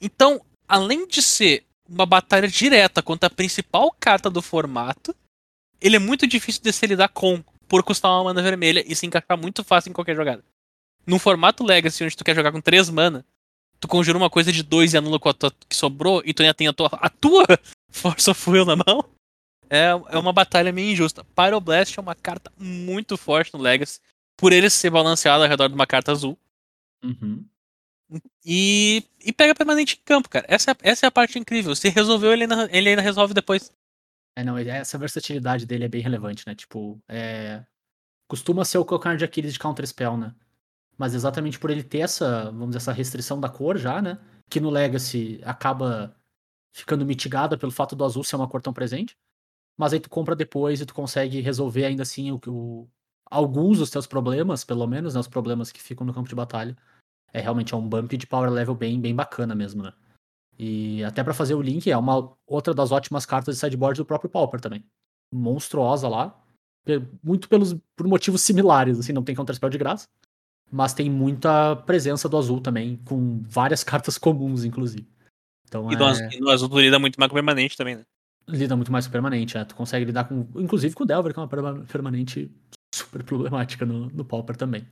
Então, além de ser uma batalha direta contra a principal carta do formato, ele é muito difícil de se lidar com, por custar uma mana vermelha e se encaixar muito fácil em qualquer jogada. Num formato Legacy, onde tu quer jogar com 3 mana, tu conjura uma coisa de 2 e anula com a tua que sobrou, e tu ainda tem a tua, a tua Force of Will na mão, é, é uma batalha meio injusta. Pyroblast é uma carta muito forte no Legacy, por ele ser balanceado ao redor de uma carta azul. Uhum. E, e pega permanente em campo, cara. Essa, é- essa é a parte incrível. Se resolveu, ele ainda, ele ainda resolve depois. É, não, essa versatilidade dele é bem relevante, né? Tipo, é... costuma ser o calcanhar de Aquiles de Counter Spell, né? Mas exatamente por ele ter essa, vamos dizer, essa restrição da cor já, né? Que no Legacy acaba ficando mitigada pelo fato do azul ser uma cor tão presente. Mas aí tu compra depois e tu consegue resolver ainda assim o, o- alguns dos teus problemas, pelo menos, né? Os problemas que ficam no campo de batalha. É realmente é um bump de power level bem, bem bacana mesmo, né? E até pra fazer o link, é uma outra das ótimas cartas de sideboard do próprio Pauper também. Monstruosa lá. Muito pelos, por motivos similares, assim, não tem counterspell de graça. Mas tem muita presença do azul também, com várias *laughs* cartas comuns, inclusive. Então E é, no, azul- e no azul tu lida muito mais com permanente também, né? lida muito mais com permanente, né? Tu consegue lidar com. Inclusive com o Delver, que é uma perma- permanente super problemática no, no Pauper também.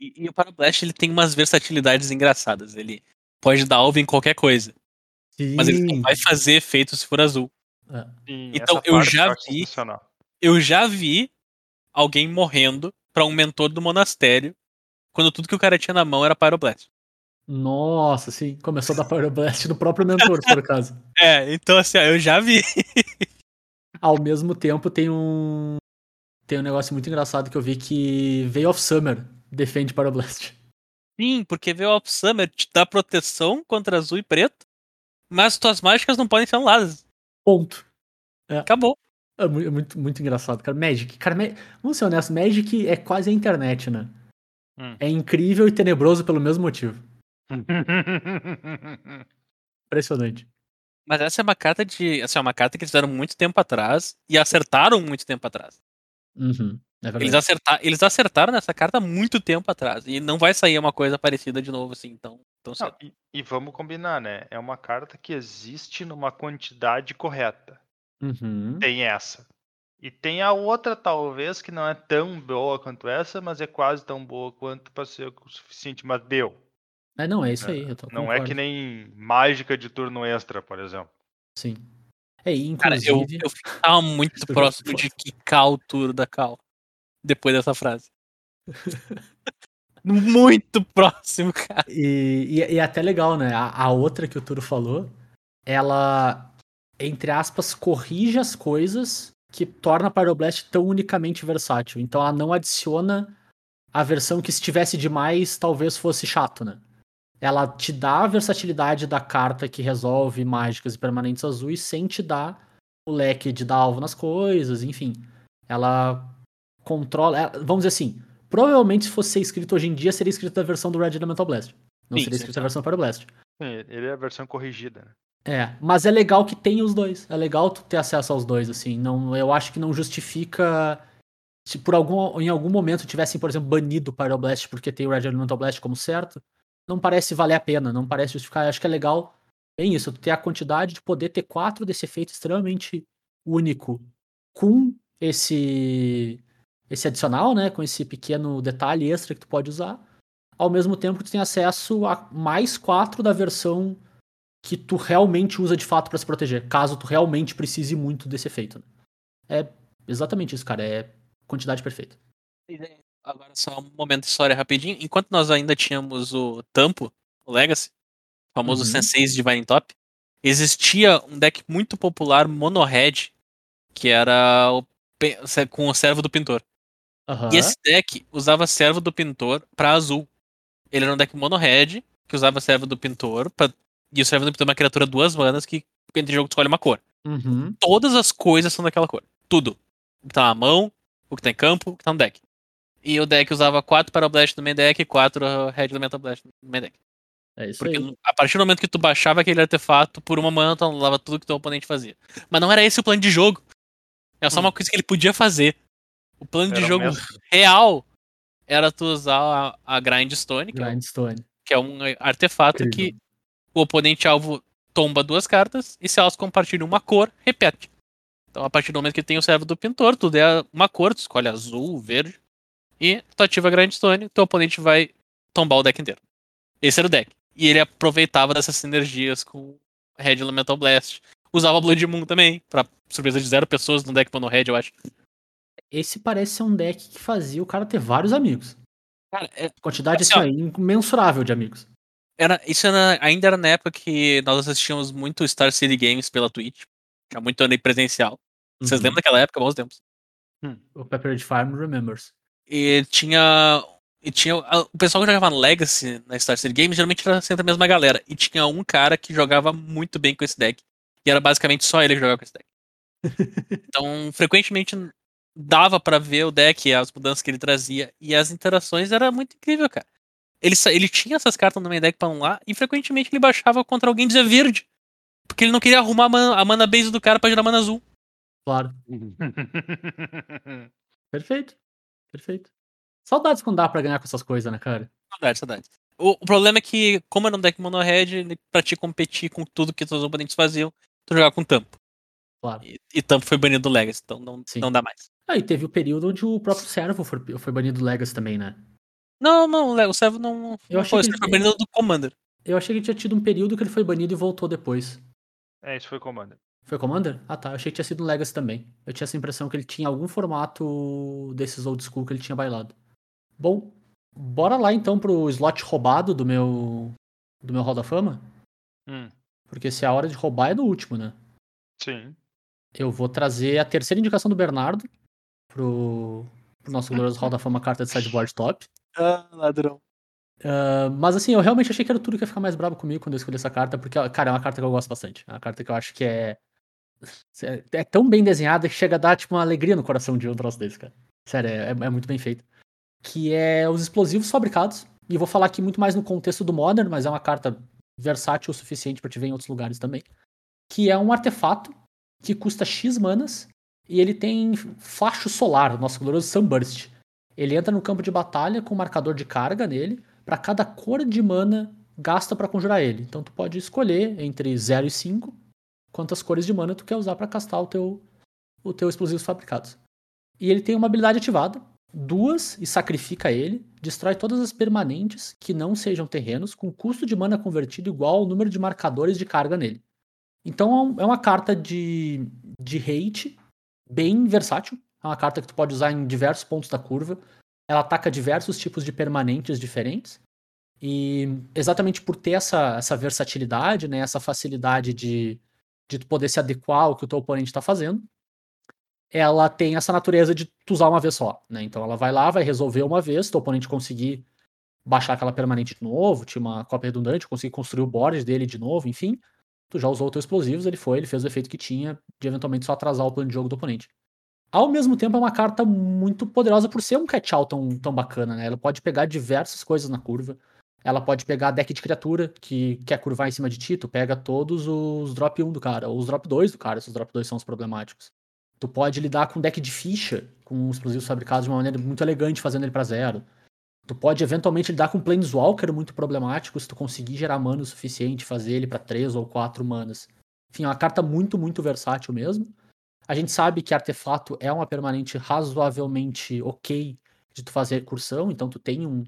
E, e o Parablast ele tem umas versatilidades engraçadas. Ele pode dar alvo em qualquer coisa, mas ele só vai fazer efeito se for azul. Sim, Então, eu já vi-. Eu já vi alguém morrendo pra um mentor do monastério quando tudo que o cara tinha na mão era Pyroblast. Nossa, sim. Começou a dar Power Blast no próprio mentor, se for o caso. *laughs* É, então assim, ó, eu já vi. *laughs* Ao mesmo tempo, tem um. Tem um negócio muito engraçado que eu vi que Veil of Summer defende Pyroblast. Sim, porque ver o Summer te dá proteção contra azul e preto, mas tuas mágicas não podem ser anuladas. Ponto. Acabou. É é muito, muito engraçado, cara. Magic. Cara, Ma- vamos ser honestos, Magic é quase a internet, né? Hum. É incrível e tenebroso pelo mesmo motivo. *laughs* Impressionante. Mas essa é uma carta de. Assim, é uma carta que eles fizeram muito tempo atrás e acertaram muito tempo atrás. Uhum. É. Eles, acertar, eles acertaram nessa carta há muito tempo atrás. E não vai sair uma coisa parecida de novo, assim, tão, tão Não, e, e vamos combinar, né? É uma carta que existe numa quantidade correta. Uhum. Tem essa. E tem a outra, talvez, que não é tão boa quanto essa, mas é quase tão boa quanto para ser o suficiente. Mas deu. É, não, é isso aí. Eu tô, Não é que nem mágica de turno extra, por exemplo. Sim. É, e Cara, eu, inclusive. eu ficava muito *laughs* próximo de quicar o turno da Cal. Depois dessa frase. *laughs* muito próximo, cara. E, e, e é até legal, né? A, a outra que o Turo falou, ela, entre aspas, corrige as coisas que torna a Pyroblast tão unicamente versátil. Então ela não adiciona a versão que se tivesse demais, talvez fosse chato, né? Ela te dá a versatilidade da carta que resolve mágicas e permanentes azuis sem te dar o leque de dar alvo nas coisas, enfim. Ela controla. ela- vamos dizer assim, provavelmente se fosse ser escrito hoje em dia, seria escrito da versão do Red Elemental Blast. Não Sim, seria escrito a versão Pyro Blast. Sim, ele é a versão corrigida. né? É, mas é legal que tenha os dois. É legal tu ter acesso aos dois, assim. Não, eu acho que não justifica. Se por algum, em algum momento tivessem, por exemplo, banido o Pyroblast porque tem o Red Elemental Blast como certo, não parece valer a pena, não parece justificar. Eu acho que é legal. Bem isso, ter a quantidade de poder ter quatro desse efeito extremamente único com esse esse adicional, né, com esse pequeno detalhe extra que tu pode usar, ao mesmo tempo que tu tem acesso a mais quatro da versão que tu realmente usa de fato pra se proteger, caso tu realmente precise muito desse efeito. né? É exatamente isso, cara, é quantidade perfeita. Agora só um momento de história rapidinho. Enquanto nós ainda tínhamos o Tampo, o Legacy, o famoso Uhum. Senseis Divine Top, existia um deck muito popular mono-red, que era o com o servo do pintor. Aham. E esse deck usava servo do pintor pra azul. Ele era um deck mono-red, que usava servo do pintor, pra... e o do pintor é uma criatura duas manas que entre jogo escolhe uma cor. Uhum. Todas as coisas são daquela cor. Tudo. O que tá na mão, o que tá em campo, o que tá no deck. E o deck usava 4 para Blast no main deck e 4 Red Elemental Blast no main deck. É isso Porque aí. a partir do momento que tu baixava aquele artefato, por uma mana tu anulava tudo que teu oponente fazia. Mas não era esse o plano de jogo. Era só Hum. uma coisa que ele podia fazer. O plano de Era o jogo mesmo. real era tu usar a, a Grindstone, que é, um- Grindstone. que é um artefato Incrível. que o oponente alvo tomba duas cartas e se elas compartilham uma cor, repete. Então, a partir do momento que tem o servo do pintor, tu der uma cor, tu escolhe azul, verde, e tu ativa a Grindstone, teu oponente vai tombar o deck inteiro. Esse era o deck. E ele aproveitava dessas sinergias com Red Elemental Blast. Usava Blood Moon também, pra surpresa de zero pessoas no deck Mono Red, eu acho. Esse parece ser um deck que fazia o cara ter vários amigos. Cara, é- Quantidade Assim, assim, ó. aí, incomensurável de amigos. Era, isso era- ainda era na época que nós assistíamos muito Star City Games pela Twitch. Tinha muito ano presencial. Vocês Uhum. lembram daquela época? Bons tempos. O Pepperidge Farm remembers. E tinha. E tinha. a- O pessoal que jogava Legacy na Star City Games geralmente era sempre a mesma galera. E tinha um cara que jogava muito bem com esse deck. E era basicamente só ele que jogava com esse deck. *laughs* então, frequentemente dava pra ver o deck e as mudanças que ele trazia. E as interações era muito incrível, cara. Ele, ele tinha essas cartas no main deck pra um lá e frequentemente ele baixava contra alguém de verde. Porque ele não queria arrumar a mana, a mana base do cara pra gerar mana azul. Claro. *laughs* Perfeito. Perfeito. Saudades quando dá pra ganhar com essas coisas, né, cara? Saudade, saudade. O, o problema é que, como era um deck mono red, ele- pra te competir com tudo que seus oponentes faziam, tu jogava com tampo. Claro. E, e tampo foi banido do Legacy, então não, Sim. não dá mais. Aí teve o período onde o próprio servo foi, foi banido do Legacy também, né? Não, não, o Le- o Servo não. Eu não achei foi, que o ele- foi banido do Commander. Eu achei que tinha tido um período que ele foi banido e voltou depois. É, isso foi Commander. Foi Commander? Ah tá, eu achei que tinha sido no Legacy também. Eu tinha essa impressão que ele tinha algum formato desses old school que ele tinha bailado. Bom, bora lá então pro slot roubado do meu do meu Hall da Fama, Hum, porque se a hora de roubar é no último, né? sim. Eu vou trazer a terceira indicação do Bernardo pro, pro nosso glorioso Hall da Fama carta de sideboard top. Ah, ladrão. Ah, mas assim, eu realmente achei que era o Túlio que ia ficar mais bravo comigo quando eu escolhi essa carta, porque, cara, é uma carta que eu gosto bastante. É uma carta que eu acho que é. É é tão bem desenhada que chega a dar, tipo, uma alegria no coração de um troço desse, cara. Sério, é, é muito bem feito. Que é os explosivos fabricados. E vou falar aqui muito mais no contexto do Modern, mas é uma carta versátil o suficiente pra te ver em outros lugares também. Que é um artefato que custa X manas e ele tem facho solar, nosso glorioso Sunburst. Ele entra no campo de batalha com um marcador de carga nele para cada cor de mana gasta para conjurar ele. Então tu pode escolher entre 0 e 5 quantas cores de mana tu quer usar para castar o teu o teu explosivos fabricados. E ele tem uma habilidade ativada, duas e sacrifica ele, destrói todas as permanentes que não sejam terrenos com custo de mana convertido igual ao número de marcadores de carga nele. Então é é uma carta de de hate bem versátil. É uma carta que tu pode usar em diversos pontos da curva. Ela ataca diversos tipos de permanentes diferentes. E exatamente por ter essa, essa versatilidade, né, essa facilidade de, de tu poder se adequar ao que o teu oponente está fazendo, ela tem essa natureza de tu usar uma vez só. Né? Então ela vai lá, vai resolver uma vez, teu oponente conseguir baixar aquela permanente de novo, tinha uma cópia redundante, conseguir construir o board dele de novo, enfim. Tu já usou os teus explosivos, ele foi, ele fez o efeito que tinha de eventualmente só atrasar o plano de jogo do oponente. Ao mesmo tempo, é uma carta muito poderosa por ser um catch-out tão, tão bacana, né? Ela pode pegar diversas coisas na curva. Ela pode pegar deck de criatura, que quer curvar em cima de ti, tu pega todos os drop 1 do cara, ou os drop 2 do cara, se os drop 2 são os problemáticos. Tu pode lidar com deck de ficha, com explosivos fabricados de uma maneira muito elegante, fazendo ele pra zero. Tu pode eventualmente lidar com Planeswalker muito problemático, se tu conseguir gerar mana o suficiente, fazer ele pra 3 ou 4 manas. Enfim, é uma carta muito, muito versátil mesmo. A gente sabe que artefato é uma permanente razoavelmente ok de tu fazer recursão, então tu tem um,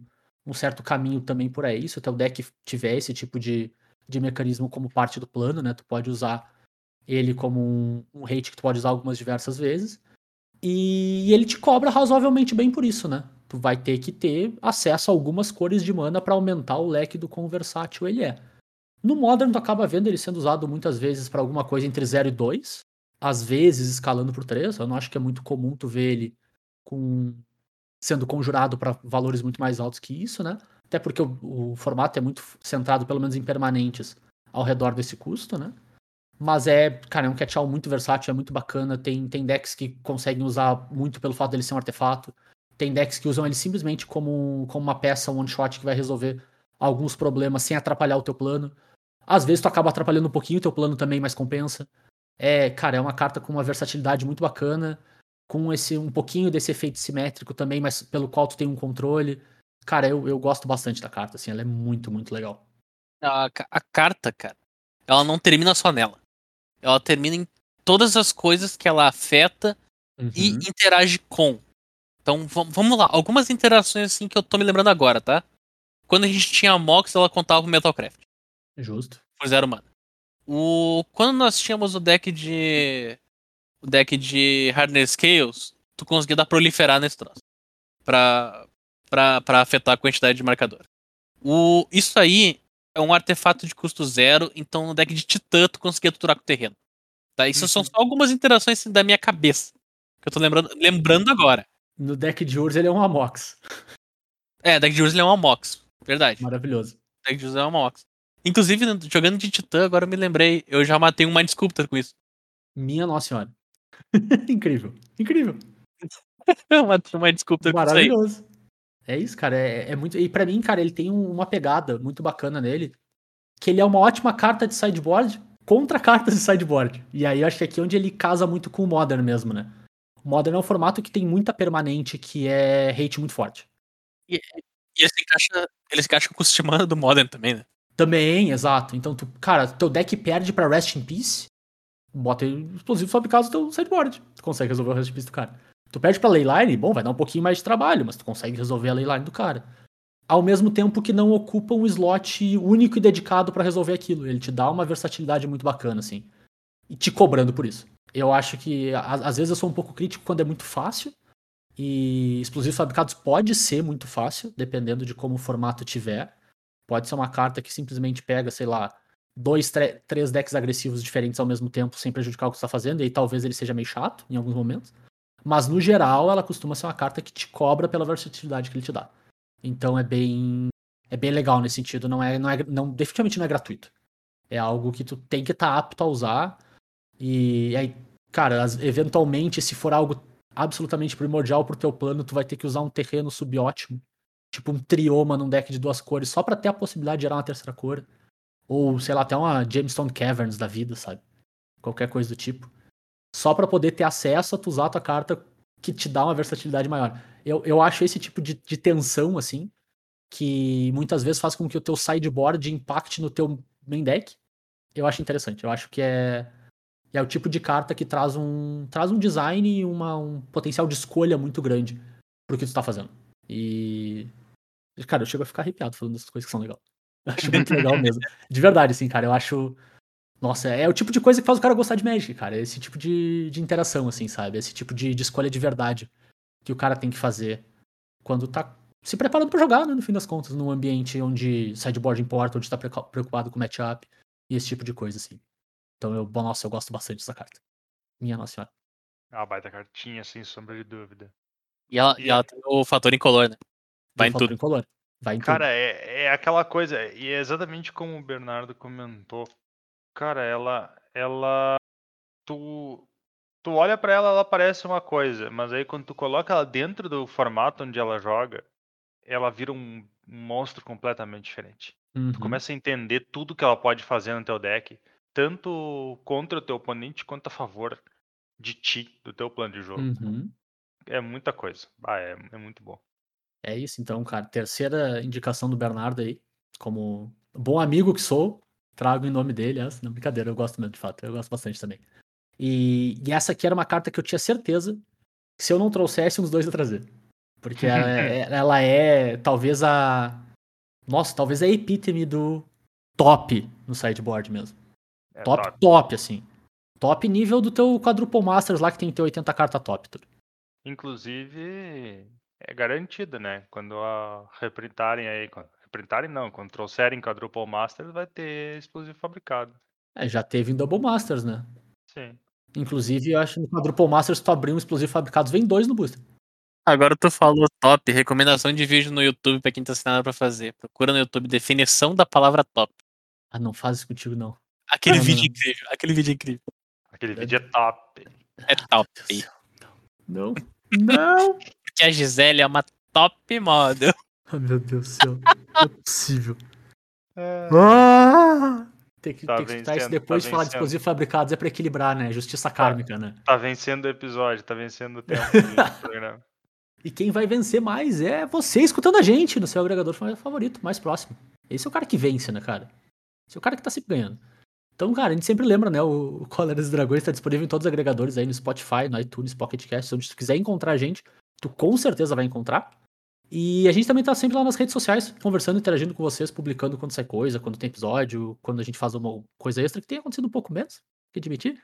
um certo caminho também por aí. Se o teu deck tiver esse tipo de, de mecanismo como parte do plano, né? Tu pode usar ele como um, um hate que tu pode usar algumas diversas vezes. E ele te cobra razoavelmente bem por isso, né? Tu vai ter que ter acesso a algumas cores de mana para aumentar o leque do quão versátil ele é. No Modern, tu acaba vendo ele sendo usado muitas vezes para alguma coisa entre 0 e 2, às vezes escalando por 3. Eu não acho que é muito comum tu ver ele com sendo conjurado para valores muito mais altos que isso, né? Até porque o, o formato é muito centrado, pelo menos em permanentes, ao redor desse custo, né? Mas é, cara, é um catch-all muito versátil, é muito bacana. Tem, tem decks que conseguem usar muito pelo fato dele ser um artefato. Tem decks que usam ele simplesmente como, como uma peça one shot que vai resolver alguns problemas sem atrapalhar o teu plano. Às vezes tu acaba atrapalhando um pouquinho o teu plano também, mas compensa. É, cara, é uma carta com uma versatilidade muito bacana, com esse um pouquinho desse efeito simétrico também, mas pelo qual tu tem um controle. Cara, eu, eu gosto bastante da carta, assim, ela é muito, muito legal. A, a carta, cara, ela não termina só nela. Ela termina em todas as coisas que ela afeta e Uhum. interage com. Então vam- vamos lá, algumas interações assim que eu tô me lembrando agora, tá? Quando a gente tinha a Mox, ela contava com Metalcraft, Justo. por zero mana. O... Quando nós tínhamos o deck de. O deck de Hardness Scales, tu conseguia dar proliferar nesse troço. Pra, pra, pra afetar a quantidade de marcador. O... Isso aí é um artefato de custo zero, então no deck de Titã tu conseguia tuturar com o terreno. Tá? Isso são só algumas interações da minha cabeça. Que eu tô lembrando, lembrando agora. No deck de Urs ele é um Amox. É, deck de Urza ele é um Mox. Verdade. Maravilhoso. deck de Urza é um Mox. Inclusive, jogando de Titã, agora eu me lembrei, eu já matei um Mind Sculptor com isso. Minha Nossa Senhora. *laughs* Incrível. Incrível. *laughs* Eu matei um Mind Sculptor com isso. Maravilhoso. É isso, cara. É, é muito. E pra mim, cara, ele tem um- uma pegada muito bacana nele. Que ele é uma ótima carta de sideboard contra cartas de sideboard. E aí eu acho que aqui é onde ele casa muito com o Modern mesmo, né? O Modern é um formato que tem muita permanente que é hate muito forte. E ele se encaixa, ele se encaixa com o sistema do Modern também, né? Também, exato. Então, tu, cara, teu deck perde pra Rest in Peace, bota explosivo fabricados no teu sideboard. Tu consegue resolver o Rest in Peace do cara. Tu perde pra Leyline, bom, vai dar um pouquinho mais de trabalho, mas tu consegue resolver a Leyline do cara. Ao mesmo tempo que não ocupa um slot único e dedicado pra resolver aquilo. Ele te dá uma versatilidade muito bacana, assim. E te cobrando por isso. Eu acho que, às vezes, eu sou um pouco crítico quando é muito fácil. E explosivos fabricados pode ser muito fácil, dependendo de como o formato tiver. Pode ser uma carta que simplesmente pega, sei lá, dois, três decks agressivos diferentes ao mesmo tempo, sem prejudicar o que você está fazendo, e aí talvez ele seja meio chato em alguns momentos. Mas no geral, ela costuma ser uma carta que te cobra pela versatilidade que ele te dá. Então é bem. É bem legal nesse sentido. Não é, não é, não, definitivamente não é gratuito. É algo que tu tem que estar apto a usar. E aí, cara, eventualmente, se for algo absolutamente primordial pro teu plano, tu vai ter que usar um terreno subótimo. Tipo um trioma num deck de duas cores, só pra ter a possibilidade de gerar uma terceira cor. Ou, sei lá, até uma Gemstone Caverns da vida, sabe? Qualquer coisa do tipo. Só pra poder ter acesso a tu usar a tua carta que te dá uma versatilidade maior. Eu, eu acho esse tipo de, de tensão, assim, que muitas vezes faz com que o teu sideboard impacte no teu main deck. Eu acho interessante. Eu acho que é, é o tipo de carta que traz um, traz um design e uma, um potencial de escolha muito grande pro que tu tá fazendo. E. Cara, eu chego a ficar arrepiado falando dessas coisas que são legais. Eu acho muito legal *laughs* mesmo. De verdade, assim, cara, eu acho. Nossa, é o tipo de coisa que faz o cara gostar de Magic, cara. É esse tipo de, de interação, assim, sabe? Esse tipo de, de escolha de verdade que o cara tem que fazer quando tá se preparando pra jogar, né, no fim das contas, num ambiente onde sideboard importa, onde tá preocupado com matchup e esse tipo de coisa, assim. Então, eu, nossa, eu gosto bastante dessa carta. Minha nossa senhora. É uma baita cartinha, sem sombra de dúvida. E ela, e ela tem o fator incolor, né? Vai em tudo. Incolor. Vai em Cara, é, é aquela coisa, e é exatamente como o Bernardo comentou. Cara, ela. Ela. Tu. Tu olha pra ela, ela parece uma coisa, mas aí quando tu coloca ela dentro do formato onde ela joga, ela vira um, monstro completamente diferente. tudo. Tu Uhum. começa a entender tudo que ela pode fazer no teu deck, tanto contra o teu oponente quanto a favor de ti, do teu plano de jogo. Uhum. É muita coisa. Ah, é, é muito bom. É isso, então, cara. Terceira indicação do Bernardo aí. Como bom amigo que sou, trago em nome dele essa. Não, brincadeira, eu gosto mesmo, de fato. Eu gosto bastante também. E, e essa aqui era uma carta que eu tinha certeza que se eu não trouxesse, uns dois ia trazer. Porque ela é, *laughs* ela é talvez a. Nossa, talvez a epítome do top no sideboard mesmo. É top, top. top, assim. Top nível do teu Quadruple Masters lá que tem ter 80 carta top. Tudo. Inclusive, é garantido, né? Quando a reprintarem aí. quando- Reprintarem não, quando trouxerem Quadruple Masters, vai ter explosivo fabricado. É, já teve em Double Masters, né? Sim. Inclusive, eu acho que no Quadruple Masters, tu abrir um explosivo fabricados, vem dois no booster. Agora tu falou top, recomendação de vídeo no YouTube pra quem tá sem nada pra fazer. Procura no YouTube definição da palavra top. Ah, não faz isso contigo, não. Aquele Não, vídeo não. incrível, aquele vídeo incrível. Aquele vídeo é top. É top. Não. Não! Porque a Gisele é uma top model. Ai, meu Deus do céu. Não é possível. É. Ah! Tem que, Tá tem que escutar isso vencendo, depois tá de falar de explosivos fabricados, é pra equilibrar, né? Justiça kármica, né? Tá vencendo o episódio, tá vencendo o tempo *laughs* do programa. E quem vai vencer mais é você escutando a gente no seu agregador favorito, mais próximo. Esse é o cara que vence, né, cara? Esse é o cara que tá sempre ganhando. Então, cara, a gente sempre lembra, né? O Cólera dos Dragões tá disponível em todos os agregadores aí no Spotify, no iTunes, Pocket Cast. Onde tu quiser encontrar a gente, tu com certeza vai encontrar. E a gente também tá sempre lá nas redes sociais, conversando, interagindo com vocês, publicando quando sai coisa, quando tem episódio, quando a gente faz uma coisa extra, que tem acontecido um pouco menos, que admitir.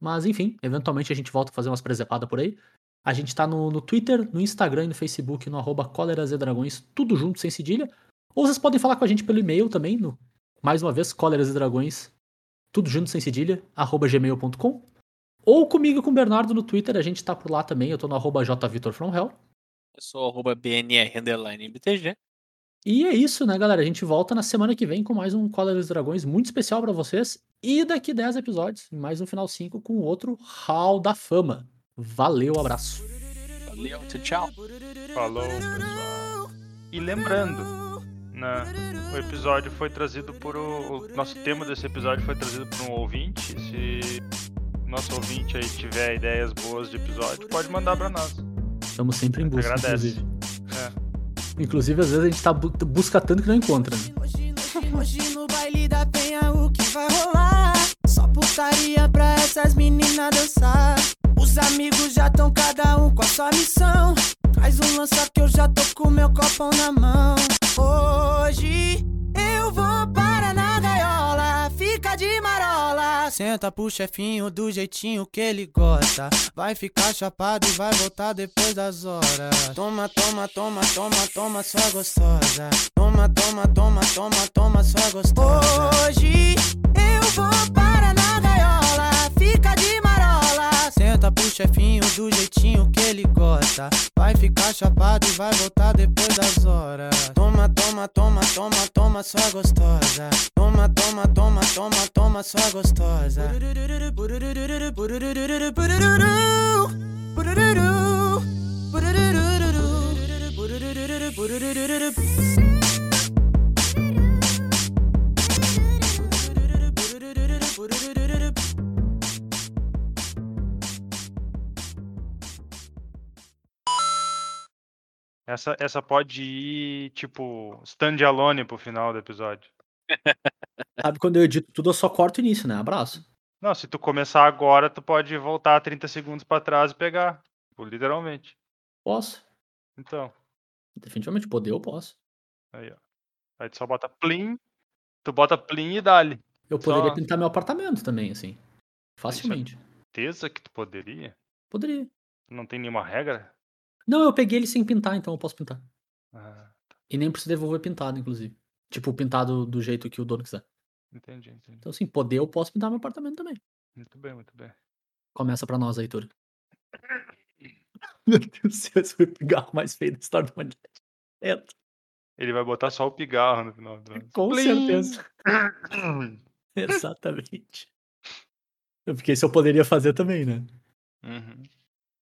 Mas, enfim, eventualmente a gente volta a fazer umas presepadas por aí. A gente tá no, no Twitter, no Instagram e no Facebook, no arroba Dragões, tudo junto, sem cedilha. Ou vocês podem falar com a gente pelo e-mail também, no, mais uma vez, Cóleras e Dragões, tudo junto, sem cedilha, arroba gmail.com. Ou comigo com o Bernardo no Twitter, a gente tá por lá também, eu tô no arroba jvitorfromhell. Eu sou arroba BNR underline BTG. E é isso, né, galera? A gente volta na semana que vem com mais um Cóleras e Dragões muito especial pra vocês. E daqui 10 episódios, mais um Final 5 com outro Hall da Fama. Valeu, abraço. Valeu, tchau, tchau. Falou, pessoal. E lembrando, né, o episódio foi trazido por o, o nosso tema desse episódio foi trazido por um ouvinte. Se nosso ouvinte aí tiver ideias boas de episódio, pode mandar pra nós. Estamos sempre em busca, Agradece. inclusive. É. Inclusive, às vezes a gente tá bu- busca tanto que não encontra. né? Hoje no baile da penha o que vai rolar? Só putaria pra essas meninas dançar. Os amigos já tão cada um com a sua missão. Traz um lança que eu já tô com meu copão na mão. Hoje eu vou para na gaiola, fica de marola. Senta pro chefinho do jeitinho que ele gosta. Vai ficar chapado e vai voltar depois das horas. Toma, toma, toma, toma, toma, sua gostosa. Toma, toma, toma, toma, toma, sua gostosa. Hoje Senta pro chefinho do jeitinho que ele gosta. Vai ficar chapado e vai voltar depois das horas. Toma, toma, toma, toma, toma, sua gostosa. Toma, toma, toma, toma, toma, sua gostosa. Essa, essa pode ir, tipo, stand-alone pro final do episódio. *laughs* Sabe quando eu edito tudo, eu só corto o início, né? Abraço. Não, se tu começar agora, tu pode voltar 30 segundos pra trás e pegar. Tipo, literalmente. Posso. Então, Definitivamente poder, eu posso. aí, ó. Aí tu só bota plim, tu bota plim e dá-lhe. Eu poderia Só- pintar meu apartamento também, assim. Facilmente. Certeza que tu poderia? Poderia. Não tem nenhuma regra? Não, eu peguei ele sem pintar, então eu posso pintar. Ah, E nem preciso devolver pintado, inclusive. Tipo, pintado do jeito que o dono quiser. entendi, entendi. Então, assim, poder, eu posso pintar meu apartamento também. Muito bem, muito bem. Começa pra nós, Heitor. *laughs* Meu Deus do céu, esse foi o pigarro mais feio da história da humanidade. É, Ele vai botar só o pigarro no final. do com Plim! certeza. *laughs* Exatamente. Porque isso eu poderia fazer também, né? Uhum.